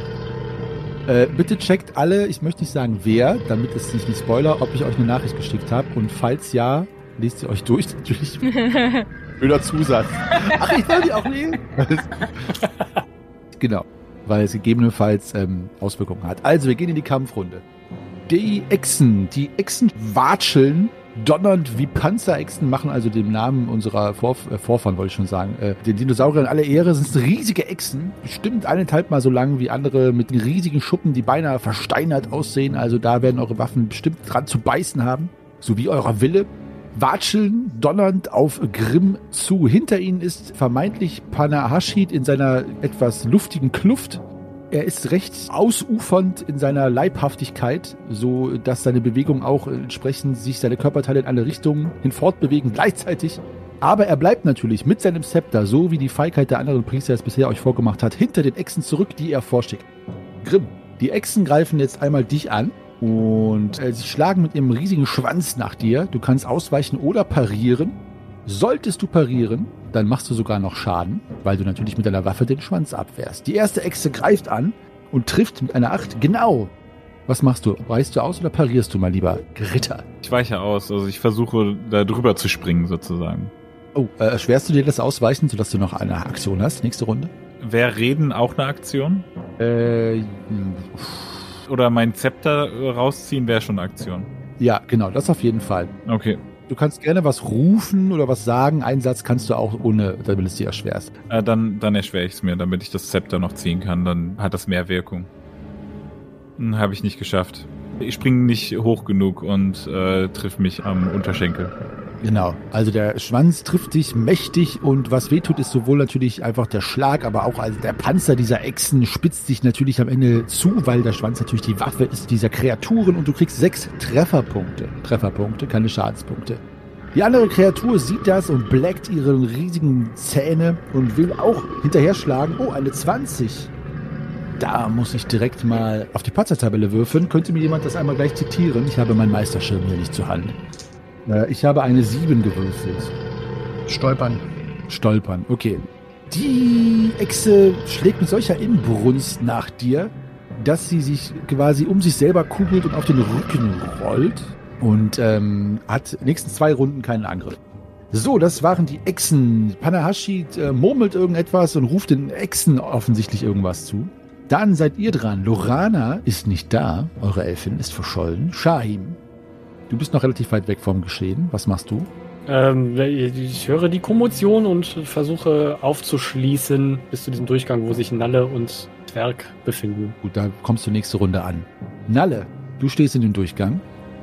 Äh, bitte checkt alle, ich möchte nicht sagen wer, damit es nicht ein Spoiler, ob ich euch eine Nachricht geschickt habe. Und falls ja, lest ihr euch durch natürlich. Blöder Zusatz. Ach, ich soll die auch lesen? genau, weil es gegebenenfalls ähm, Auswirkungen hat. Also, wir gehen in die Kampfrunde. Die Echsen, die Echsen watscheln donnernd wie Panzerechsen, machen also dem Namen unserer Vorf äh, Vorfahren, wollte ich schon sagen, äh, den Dinosauriern alle Ehre, sind es riesige Echsen, bestimmt eineinhalb mal so lang wie andere mit riesigen Schuppen, die beinahe versteinert aussehen. Also da werden eure Waffen bestimmt dran zu beißen haben, so wie eurer Wille. Watscheln donnernd auf Grimm zu. Hinter ihnen ist vermeintlich Panahashid in seiner etwas luftigen Kluft. Er ist recht ausufernd in seiner Leibhaftigkeit, so dass seine Bewegungen auch entsprechend sich seine Körperteile in alle Richtungen hin fortbewegen gleichzeitig. Aber er bleibt natürlich mit seinem Zepter, so wie die Feigheit der anderen Priester es bisher euch vorgemacht hat, hinter den Echsen zurück, die er vorschickt. Grimm, die Echsen greifen jetzt einmal dich an und äh, sie schlagen mit ihrem riesigen Schwanz nach dir. Du kannst ausweichen oder parieren. Solltest du parieren, dann machst du sogar noch Schaden, weil du natürlich mit deiner Waffe den Schwanz abwehrst. Die erste Echse greift an und trifft mit einer Acht genau. Was machst du? Weichst du aus oder parierst du mal lieber? Ritter. Ich weiche aus, also ich versuche da drüber zu springen sozusagen. Oh, äh, erschwerst du dir das Ausweichen, sodass du noch eine Aktion hast? Nächste Runde? Wäre Reden auch eine Aktion? Äh, Oder mein Zepter rausziehen wäre schon eine Aktion. ja, genau, das auf jeden Fall. Okay. Du kannst gerne was rufen oder was sagen. Einen Satz kannst du auch ohne, damit es dir erschwerst. Äh, dann dann erschwere ich es mir, damit ich das Zepter noch ziehen kann. Dann hat das mehr Wirkung. Hm, Habe ich nicht geschafft. Ich springe nicht hoch genug und äh, triff mich am Unterschenkel. Genau. Also der Schwanz trifft dich mächtig und was wehtut, ist sowohl natürlich einfach der Schlag, aber auch also der Panzer dieser Echsen spitzt sich natürlich am Ende zu, weil der Schwanz natürlich die Waffe ist dieser Kreaturen und du kriegst sechs Trefferpunkte. Trefferpunkte, keine Schadenspunkte. Die andere Kreatur sieht das und bleckt ihre riesigen Zähne und will auch hinterher schlagen. Oh, eine 20. Da muss ich direkt mal auf die Panzertabelle würfeln. Könnte mir jemand das einmal gleich zitieren? Ich habe meinen Meisterschirm hier nicht zur Hand. Äh, Ich habe eine 7 gewürfelt. Stolpern. Stolpern, okay. Die Echse schlägt mit solcher Inbrunst nach dir, dass sie sich quasi um sich selber kugelt und auf den Rücken rollt und ähm, hat nächsten zwei Runden keinen Angriff. So, das waren die Echsen. Panahashi äh, murmelt irgendetwas und ruft den Echsen offensichtlich irgendwas zu. Dann seid ihr dran. Lorana ist nicht da. Eure Elfin ist verschollen. Shahim, du bist noch relativ weit weg vom Geschehen. Was machst du? Ähm, ich höre die Kommotion und versuche aufzuschließen bis zu diesem Durchgang, wo sich Nalle und Zwerg befinden. Gut, da kommst du nächste Runde an. Nalle, du stehst in dem Durchgang.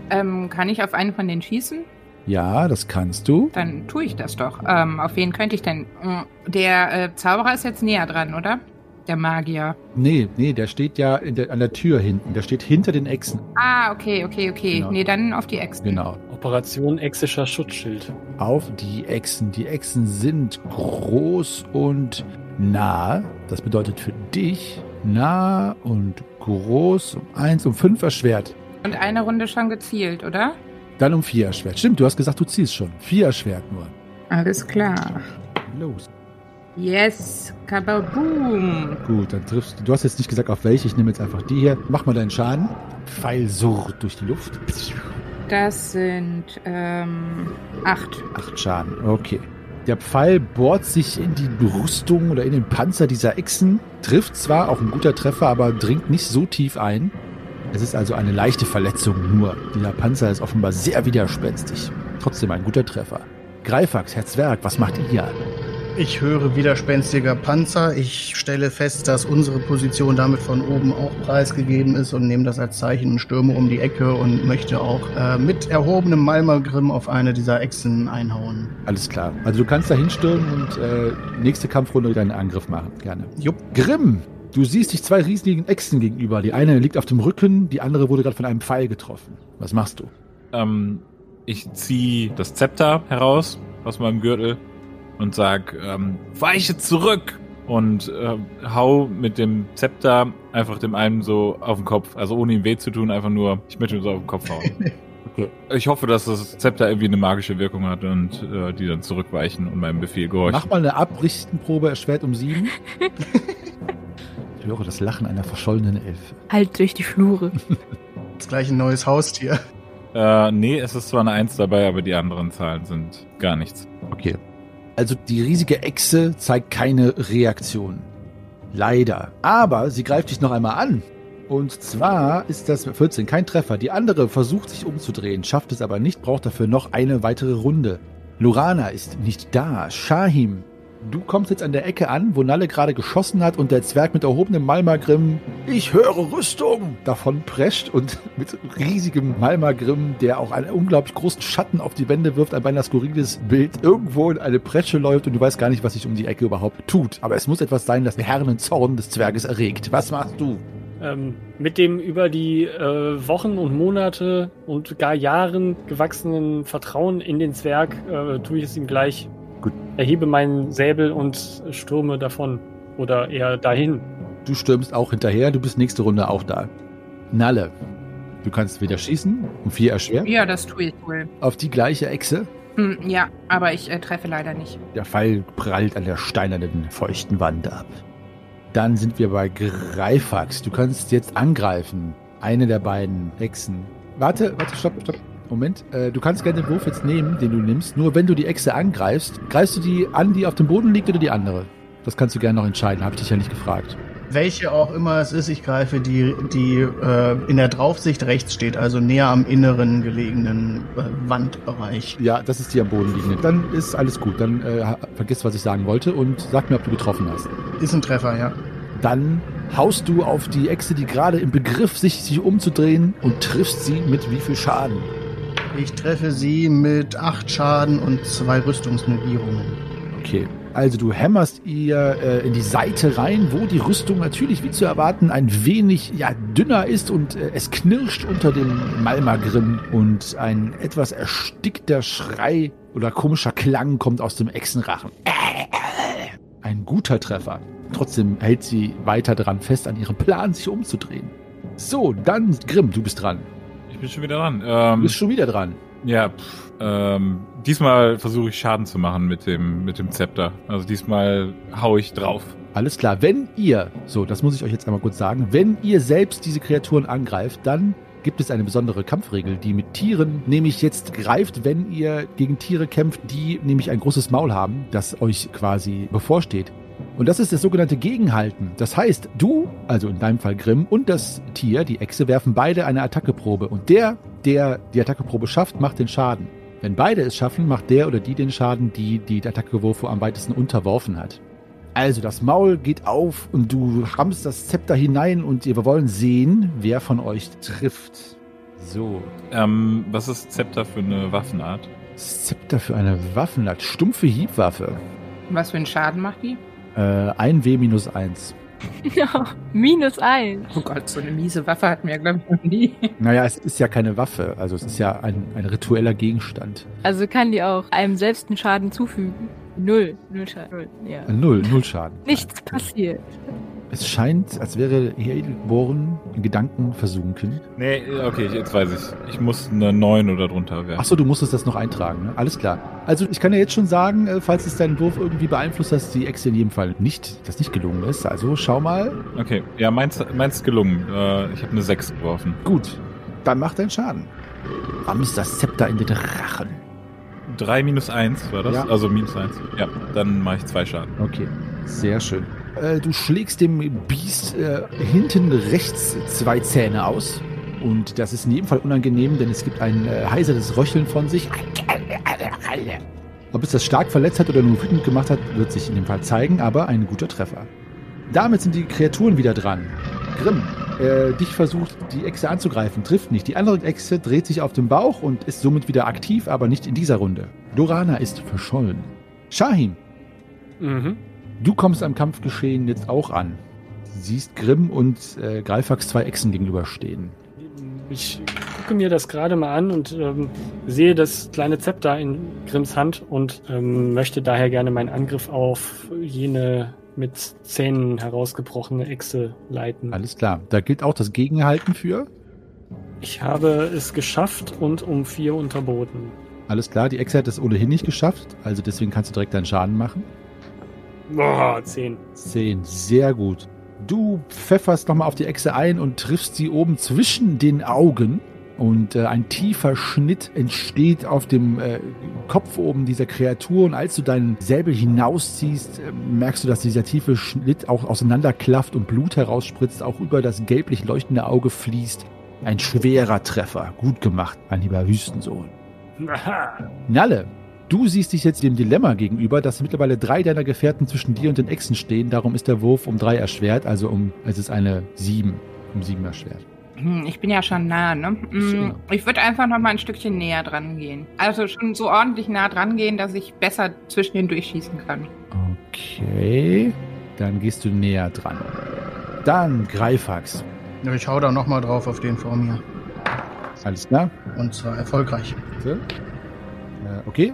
Ähm, kann ich auf einen von denen schießen? Ja, das kannst du. Dann tue ich das doch. Ähm, auf wen könnte ich denn? Mm, Der äh, Zauberer ist jetzt näher dran, oder? Der Magier. Nee, nee, der steht ja in der, an der Tür hinten. Der steht hinter den Echsen. Ah, okay, okay, okay. Genau. Nee, dann auf die Echsen. Genau. Operation Exischer Schutzschild. Auf die Echsen. Die Echsen sind groß und nah. Das bedeutet für dich nah und groß, um eins, um fünf erschwert. Und eine Runde schon gezielt, oder? Dann um vier erschwert. Stimmt, du hast gesagt, du ziehst schon. Vier erschwert nur. Alles klar. Los. Yes, kababoom. Gut, dann triffst du. Du hast jetzt nicht gesagt, auf welche. Ich nehme jetzt einfach die hier. Mach mal deinen Schaden. Pfeil surrt durch die Luft. Das sind ähm, acht. Acht Schaden. Okay. Der Pfeil bohrt sich in die Brüstung oder in den Panzer dieser Echsen. Trifft zwar, auch ein guter Treffer, aber dringt nicht so tief ein. Es ist also eine leichte Verletzung nur. Dieser Panzer ist offenbar sehr widerspenstig. Trotzdem ein guter Treffer. Greifax, Herr Zwerg, was macht ihr? Ich höre widerspenstiger Panzer. Ich stelle fest, dass unsere Position damit von oben auch preisgegeben ist und nehme das als Zeichen und stürme um die Ecke und möchte auch äh, mit erhobenem Malmergrimm auf eine dieser Echsen einhauen. Alles klar. Also du kannst da hinstürmen und äh, nächste Kampfrunde deinen Angriff machen. Gerne. Jupp. Grimm, du siehst dich zwei riesigen Echsen gegenüber. Die eine liegt auf dem Rücken, die andere wurde gerade von einem Pfeil getroffen. Was machst du? Ähm, ich ziehe das Zepter heraus aus meinem Gürtel und sag, ähm, weiche zurück! Und äh, hau mit dem Zepter einfach dem einen so auf den Kopf. Also ohne ihm weh zu tun, einfach nur, ich möchte ihm so auf den Kopf hauen. Okay. Ich hoffe, dass das Zepter irgendwie eine magische Wirkung hat und äh, die dann zurückweichen und meinem Befehl gehorchen. Mach mal eine Abrichtenprobe erschwert um sieben. Ich höre das Lachen einer verschollenen Elfe. Halt durch die Flure. Jetzt gleich ein neues Haustier. Äh, nee, es ist zwar eine Eins dabei, aber die anderen Zahlen sind gar nichts. Okay. Also die riesige Echse zeigt keine Reaktion. Leider. Aber sie greift dich noch einmal an. Und zwar ist das 14 kein Treffer. Die andere versucht sich umzudrehen, schafft es aber nicht, braucht dafür noch eine weitere Runde. Lorana ist nicht da. Shahim, du kommst jetzt an der Ecke an, wo Nalle gerade geschossen hat und der Zwerg mit erhobenem Malmagrim, ich höre Rüstung, davon prescht und mit riesigem Malmagrim, der auch einen unglaublich großen Schatten auf die Wände wirft, ein beinahe skurriles Bild, irgendwo in eine Pretsche läuft und du weißt gar nicht, was sich um die Ecke überhaupt tut. Aber es muss etwas sein, das den herrenden Zorn des Zwerges erregt. Was machst du? Ähm, mit dem über die äh, Wochen und Monate und gar Jahren gewachsenen Vertrauen in den Zwerg äh, tue ich es ihm gleich. Gut. Erhebe meinen Säbel und stürme davon. Oder eher dahin. Du stürmst auch hinterher, du bist nächste Runde auch da. Nalle, du kannst wieder schießen, um vier erschwert, Ja, das tue ich wohl. auf die gleiche Echse. Hm, ja, aber ich äh, treffe leider nicht. Der Pfeil prallt an der steinernen, feuchten Wand ab. Dann sind wir bei Greifax. Du kannst jetzt angreifen. Eine der beiden Echsen. Warte, warte, stopp, stopp. Moment. Äh, du kannst gerne den Wurf jetzt nehmen, den du nimmst. Nur wenn du die Echse angreifst, greifst du die an, die auf dem Boden liegt oder die andere? Das kannst du gerne noch entscheiden. Habe ich dich ja nicht gefragt. Welche auch immer es ist, ich greife die, die äh, in der Draufsicht rechts steht, also näher am inneren gelegenen äh, Wandbereich. Ja, das ist die am Boden liegende. Dann ist alles gut. Dann äh, vergiss, was ich sagen wollte und sag mir, ob du getroffen hast. Ist ein Treffer, ja. Dann haust du auf die Echse, die gerade im Begriff sich, sich umzudrehen und triffst sie mit wie viel Schaden? Ich treffe sie mit acht Schaden und zwei Rüstungsnegierungen. Okay. Also du hämmerst ihr äh, in die Seite rein, wo die Rüstung natürlich, wie zu erwarten, ein wenig ja, dünner ist und äh, es knirscht unter dem Malmagrim und ein etwas erstickter Schrei oder komischer Klang kommt aus dem Echsenrachen. Ein guter Treffer. Trotzdem hält sie weiter dran fest an ihrem Plan, sich umzudrehen. So, dann Grimm, du bist dran. Bin schon wieder dran. Du Ähm, bist schon wieder dran. ja, pff, ähm, diesmal versuche ich Schaden zu machen mit dem, mit dem Zepter. Also diesmal hau ich drauf. Alles klar. Wenn ihr, so, das muss ich euch jetzt einmal kurz sagen, wenn ihr selbst diese Kreaturen angreift, dann gibt es eine besondere Kampfregel, die mit Tieren nämlich jetzt greift, wenn ihr gegen Tiere kämpft, die nämlich ein großes Maul haben, das euch quasi bevorsteht. Und das ist das sogenannte Gegenhalten. Das heißt, du, also in deinem Fall Grimm, und das Tier, die Echse, werfen beide eine Attackeprobe. Und der, der die Attackeprobe schafft, macht den Schaden. Wenn beide es schaffen, macht der oder die den Schaden, die die Attackewurf am weitesten unterworfen hat. Also das Maul geht auf und du rammst das Zepter hinein und wir wollen sehen, wer von euch trifft. So, Ähm, was ist Zepter für eine Waffenart? Zepter für eine Waffenart, stumpfe Hiebwaffe. Was für einen Schaden macht die? Äh, ein W minus eins. Ja, minus eins. Oh Gott, so eine miese Waffe hatten wir, glaube ich, noch nie. Naja, es ist ja keine Waffe, also es ist ja ein, ein ritueller Gegenstand. Also kann die auch einem selbst einen Schaden zufügen. Null. Null Schaden. Null. Ja. Null, null Schaden. Nichts passiert. Es scheint, als wäre Edelborn in Gedanken versunken. Nee, okay, jetzt weiß ich. Ich muss eine 9 oder drunter werfen. Achso, du musstest das noch eintragen, ne? Alles klar. Also ich kann ja jetzt schon sagen, äh, falls es deinen Wurf irgendwie beeinflusst, dass die Echse in jedem Fall nicht, das nicht gelungen ist. Also schau mal. Okay, ja, meins, meins ist gelungen. Äh, ich habe eine 6 geworfen. Gut, dann mach deinen Schaden. Rammst das Zepter in den Rachen. 3 minus 1 war das? Ja. Also minus 1. Ja, dann mache ich zwei Schaden. Okay, sehr schön. Äh, du schlägst dem Biest äh, hinten rechts zwei Zähne aus. Und das ist in jedem Fall unangenehm, denn es gibt ein äh, heiseres Röcheln von sich. Ob es das stark verletzt hat oder nur wütend gemacht hat, wird sich in dem Fall zeigen, aber ein guter Treffer. Damit sind die Kreaturen wieder dran. Grimm, äh, dich versucht die Echse anzugreifen, trifft nicht. Die andere Echse dreht sich auf den Bauch und ist somit wieder aktiv, aber nicht in dieser Runde. Dorana ist verschollen. Shahim, Mhm. Du kommst am Kampfgeschehen jetzt auch an. Siehst Grimm und äh, Greifax zwei Echsen gegenüberstehen. Ich gucke mir das gerade mal an und ähm, sehe das kleine Zepter in Grimms Hand und ähm, möchte daher gerne meinen Angriff auf jene mit Zähnen herausgebrochene Echse leiten. Alles klar. Da gilt auch das Gegenhalten für. Ich habe es geschafft und um vier unterboten. Alles klar, die Echse hat es ohnehin nicht geschafft, also deswegen kannst du direkt deinen Schaden machen. Boah, zehn. Zehn, sehr gut. Du pfefferst nochmal auf die Echse ein und triffst sie oben zwischen den Augen. Und äh, ein tiefer Schnitt entsteht auf dem äh, Kopf oben dieser Kreatur. Und als du deinen Säbel hinausziehst, äh, merkst du, dass dieser tiefe Schnitt auch auseinanderklafft und Blut herausspritzt, auch über das gelblich leuchtende Auge fließt. Ein schwerer Treffer. Gut gemacht, mein lieber Wüstensohn. Nalle, du siehst dich jetzt dem Dilemma gegenüber, dass mittlerweile drei deiner Gefährten zwischen dir und den Echsen stehen. Darum ist der Wurf um drei erschwert, also um, es ist eine sieben, um sieben erschwert. Hm, Ich bin ja schon nah, ne? Hm. Ich würde einfach noch mal ein Stückchen näher dran gehen. Also schon so ordentlich nah dran gehen, dass ich besser zwischen den durchschießen kann. Okay, dann gehst du näher dran. Dann Greifax. Ich hau da nochmal drauf auf den vor mir. Alles klar? Und zwar erfolgreich. Äh, okay,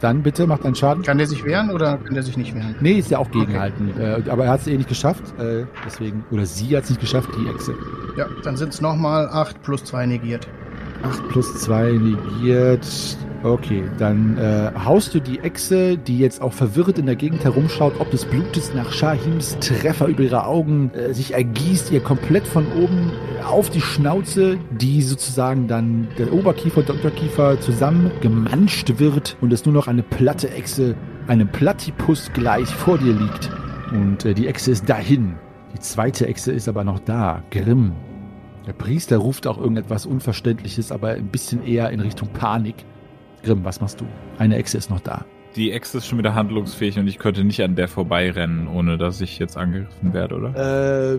dann bitte mach deinen Schaden. Kann der sich wehren oder kann der sich nicht wehren? Nee, ist ja auch gegenhalten. Äh, aber er hat es eh nicht geschafft. Äh, deswegen, oder sie hat es nicht geschafft, die Echse. Ja, dann sind es nochmal 8 plus 2 negiert. 8 plus 2 negiert. Okay, dann äh, haust du die Echse, die jetzt auch verwirrt in der Gegend herumschaut, ob des Blutes nach Shahims Treffer über ihre Augen äh, sich ergießt, ihr komplett von oben äh, auf die Schnauze, die sozusagen dann der Oberkiefer und der Unterkiefer zusammen gemanscht wird und es nur noch eine platte Echse, einem Platypus gleich vor dir liegt. Und äh, die Echse ist dahin. Die zweite Echse ist aber noch da. Grimm. Der Priester ruft auch irgendetwas Unverständliches, aber ein bisschen eher in Richtung Panik. Grimm, was machst du? Eine Echse ist noch da. Die Ex ist schon wieder handlungsfähig und ich könnte nicht an der vorbeirennen, ohne dass ich jetzt angegriffen werde, oder? Äh,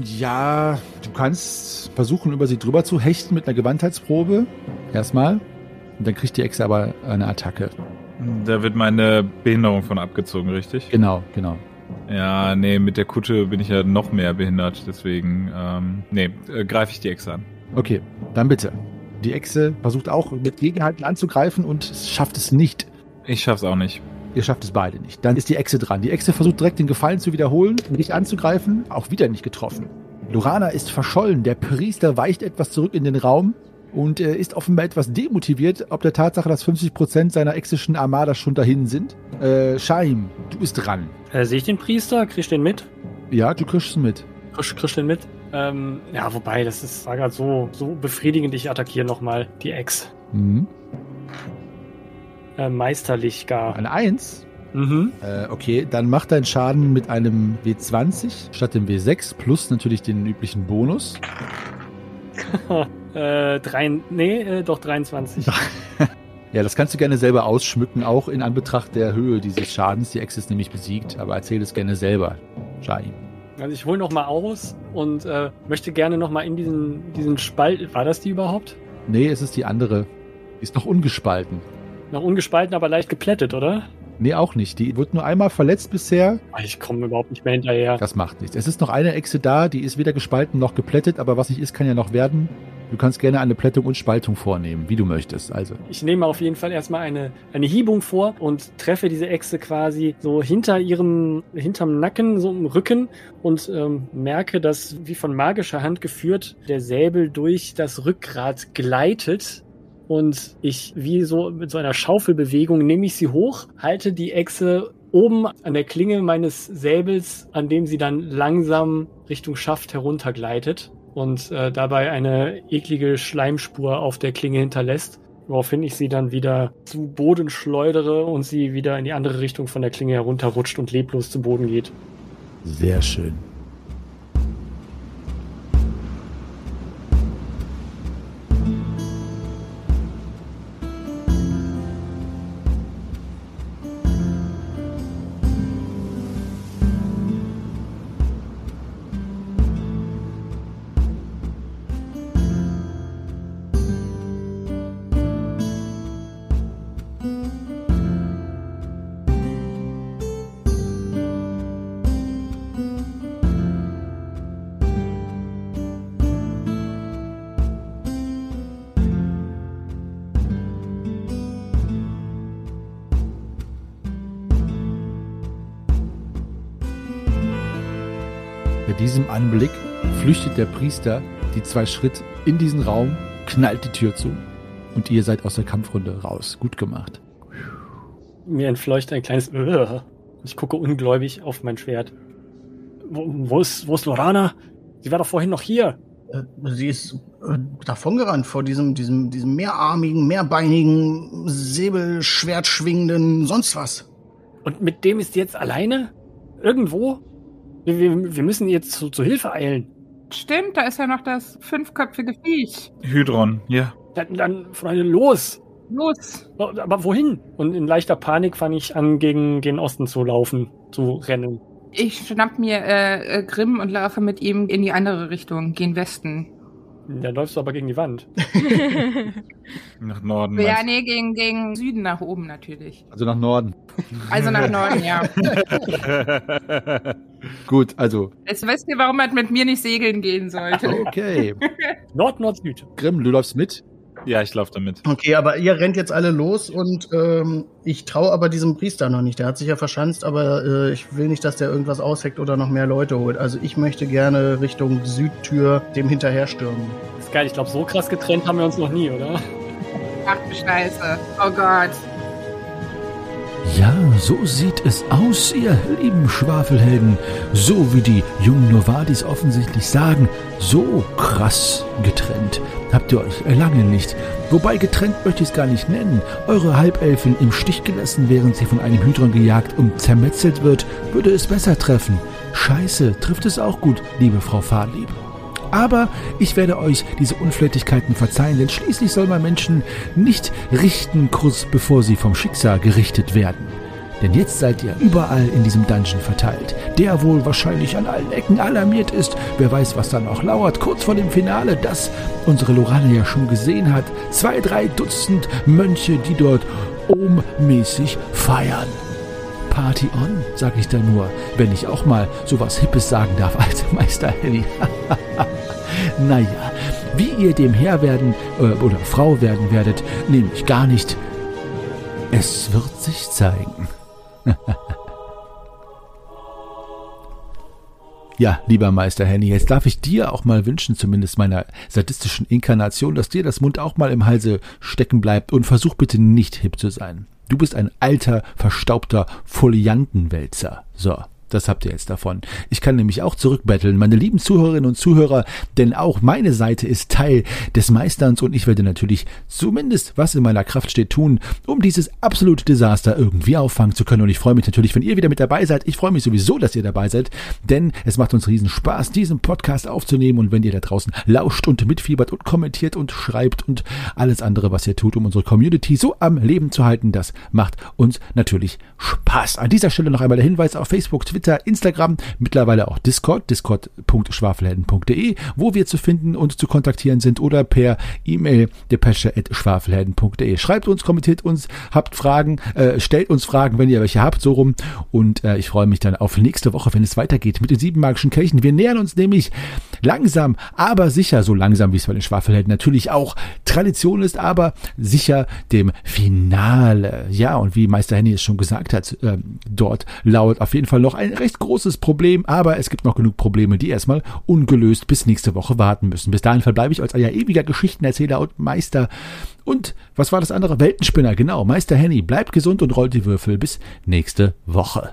ja, du kannst versuchen, über sie drüber zu hechten mit einer Gewandheitsprobe. Erstmal. Und dann kriegt die Echse aber eine Attacke. Da wird meine Behinderung von abgezogen, richtig? Genau, genau. Ja, nee, mit der Kutte bin ich ja noch mehr behindert, deswegen, ähm, nee, äh, greife ich die Ex an. Okay, dann bitte. Die Echse versucht auch mit Gegenhalten anzugreifen und schafft es nicht. Ich schaff's auch nicht. Ihr schafft es beide nicht. Dann ist die Echse dran. Die Echse versucht direkt den Gefallen zu wiederholen, dich anzugreifen, auch wieder nicht getroffen. Lorana ist verschollen. Der Priester weicht etwas zurück in den Raum und äh, ist offenbar etwas demotiviert, ob der Tatsache, dass 50% seiner exischen Armada schon dahin sind. Äh, Shaim, du bist dran. Äh, Sehe ich den Priester? Krieg ich den mit? Ja, du kriegst es mit. Krieg, krieg den mit? Ähm, ja, wobei, das ist war gerade so, so befriedigend. Ich attackiere nochmal die Ex. Mhm. Äh, meisterlich gar. Eine Eins. Mhm. Äh, okay, dann mach deinen Schaden mit einem W20 statt dem W6 plus natürlich den üblichen Bonus. Äh, drei, nee, äh, doch 23. Ja, das kannst du gerne selber ausschmücken, auch in Anbetracht der Höhe dieses Schadens. Die Ex ist nämlich besiegt, aber erzähl es gerne selber, Shahim. Also ich hole nochmal aus und äh, möchte gerne nochmal in diesen, diesen Spalt. War das die überhaupt? Nee, es ist die andere. Die ist noch ungespalten. Noch ungespalten, aber leicht geplättet, oder? Nee, auch nicht. Die wird nur einmal verletzt bisher. Ich komme überhaupt nicht mehr hinterher. Das macht nichts. Es ist noch eine Echse da, die ist weder gespalten noch geplättet, aber was nicht ist, kann ja noch werden. Du kannst gerne eine Plättung und Spaltung vornehmen, wie du möchtest. Also, Ich nehme auf jeden Fall erstmal eine, eine Hiebung vor und treffe diese Echse quasi so hinter ihrem, hinterm Nacken, so im Rücken und ähm, merke, dass wie von magischer Hand geführt der Säbel durch das Rückgrat gleitet. Und ich, wie so mit so einer Schaufelbewegung, nehme ich sie hoch, halte die Echse oben an der Klinge meines Säbels, an dem sie dann langsam Richtung Schaft heruntergleitet und äh, dabei eine eklige Schleimspur auf der Klinge hinterlässt, woraufhin ich sie dann wieder zu Boden schleudere und sie wieder in die andere Richtung von der Klinge herunterrutscht und leblos zu Boden geht. sehr schön. Diesem Anblick flüchtet der Priester die zwei Schritt in diesen Raum, knallt die Tür zu und ihr seid aus der Kampfrunde raus. Gut gemacht. Mir entfleucht ein kleines Ugh. Ich gucke ungläubig auf mein Schwert. Wo, wo, ist, wo ist Lorana? Sie war doch vorhin noch hier. Äh, Sie ist äh, davongerannt vor diesem, diesem, diesem mehrarmigen, mehrbeinigen, säbelschwertschwingenden, sonst was. Und mit dem ist sie jetzt alleine? Irgendwo? Wir, wir, wir müssen ihr zu, zu Hilfe eilen. Stimmt, da ist ja noch das fünfköpfige Viech. Hydron, ja. Dann, dann Freunde, los! Los. Aber wohin? Und in leichter Panik fange ich an, gegen den Osten zu laufen, zu rennen. Ich schnapp mir äh, äh, Grimm und laufe mit ihm in die andere Richtung, gen Westen. Da läufst du aber gegen die Wand. Nach Norden. Ja, nee, gegen, gegen Süden nach oben natürlich. Also nach Norden. Also nach Norden, ja. Gut, also, Jetzt wisst ihr, warum man mit mir nicht segeln gehen sollte. okay. Nord, Nord, Süd. Grimm, du läufst mit. Ja, ich laufe damit. Okay, aber ihr rennt jetzt alle los und ähm, ich traue aber diesem Priester noch nicht. Der hat sich ja verschanzt, aber äh, ich will nicht, dass der irgendwas ausheckt oder noch mehr Leute holt. Also ich möchte gerne Richtung Südtür dem hinterherstürmen. ist geil, ich glaube, so krass getrennt haben wir uns noch nie, oder? Ach du Scheiße. Oh Gott. Ja, so sieht es aus, ihr lieben Schwafelhelden. So wie die jungen Novadis offensichtlich sagen, so krass getrennt habt ihr euch lange nicht. Wobei getrennt möchte ich es gar nicht nennen. Eure Halbelfin im Stich gelassen, während sie von einem Hydron gejagt und zermetzelt wird, würde es besser treffen. Scheiße, trifft es auch gut, liebe Frau Fahrlieb. Aber ich werde euch diese Unflätigkeiten verzeihen, denn schließlich soll man Menschen nicht richten, kurz bevor sie vom Schicksal gerichtet werden. Denn jetzt seid ihr überall in diesem Dungeon verteilt, der wohl wahrscheinlich an allen Ecken alarmiert ist. Wer weiß, was da noch lauert, kurz vor dem Finale, das unsere Lorana ja schon gesehen hat. Zwei, drei Dutzend Mönche, die dort ohmmäßig feiern. Party on, sag ich da nur, wenn ich auch mal sowas Hippes sagen darf als Meister Helly. naja, wie ihr dem Herr werden äh, oder Frau werden werdet, nehme ich gar nicht. Es wird sich zeigen. Ja, lieber Meister Henny, jetzt darf ich dir auch mal wünschen, zumindest meiner sadistischen Inkarnation, dass dir das Mund auch mal im Halse stecken bleibt und versuch bitte nicht hip zu sein. Du bist ein alter, verstaubter Foliantenwälzer. So. Das habt ihr jetzt davon. Ich kann nämlich auch zurückbetteln, meine lieben Zuhörerinnen und Zuhörer, denn auch meine Seite ist Teil des Meisterns und ich werde natürlich zumindest, was in meiner Kraft steht, tun, um dieses absolute Desaster irgendwie auffangen zu können. Und ich freue mich natürlich, wenn ihr wieder mit dabei seid. Ich freue mich sowieso, dass ihr dabei seid, denn es macht uns riesen Spaß, diesen Podcast aufzunehmen und wenn ihr da draußen lauscht und mitfiebert und kommentiert und schreibt und alles andere, was ihr tut, um unsere Community so am Leben zu halten, das macht uns natürlich Spaß. An dieser Stelle noch einmal der Hinweis auf Facebook, Twitter, Twitter, Instagram, mittlerweile auch Discord, discord.schwafelhelden.de, wo wir zu finden und zu kontaktieren sind oder per E-Mail depesche.schwafelhelden.de. Schreibt uns, kommentiert uns, habt Fragen, äh, stellt uns Fragen, wenn ihr welche habt, so rum. Und äh, ich freue mich dann auf nächste Woche, wenn es weitergeht mit den sieben magischen Kelchen. Wir nähern uns nämlich langsam, aber sicher, so langsam wie es bei den Schwafelhelden natürlich auch Tradition ist, aber sicher dem Finale. Ja, und wie Meister Henny es schon gesagt hat, äh, dort lauert auf jeden Fall noch ein recht großes Problem, aber es gibt noch genug Probleme, die erstmal ungelöst bis nächste Woche warten müssen. Bis dahin verbleibe ich als euer ewiger Geschichtenerzähler und Meister. Und was war das andere? Weltenspinner, genau. Meister Henny, bleibt gesund und rollt die Würfel bis nächste Woche.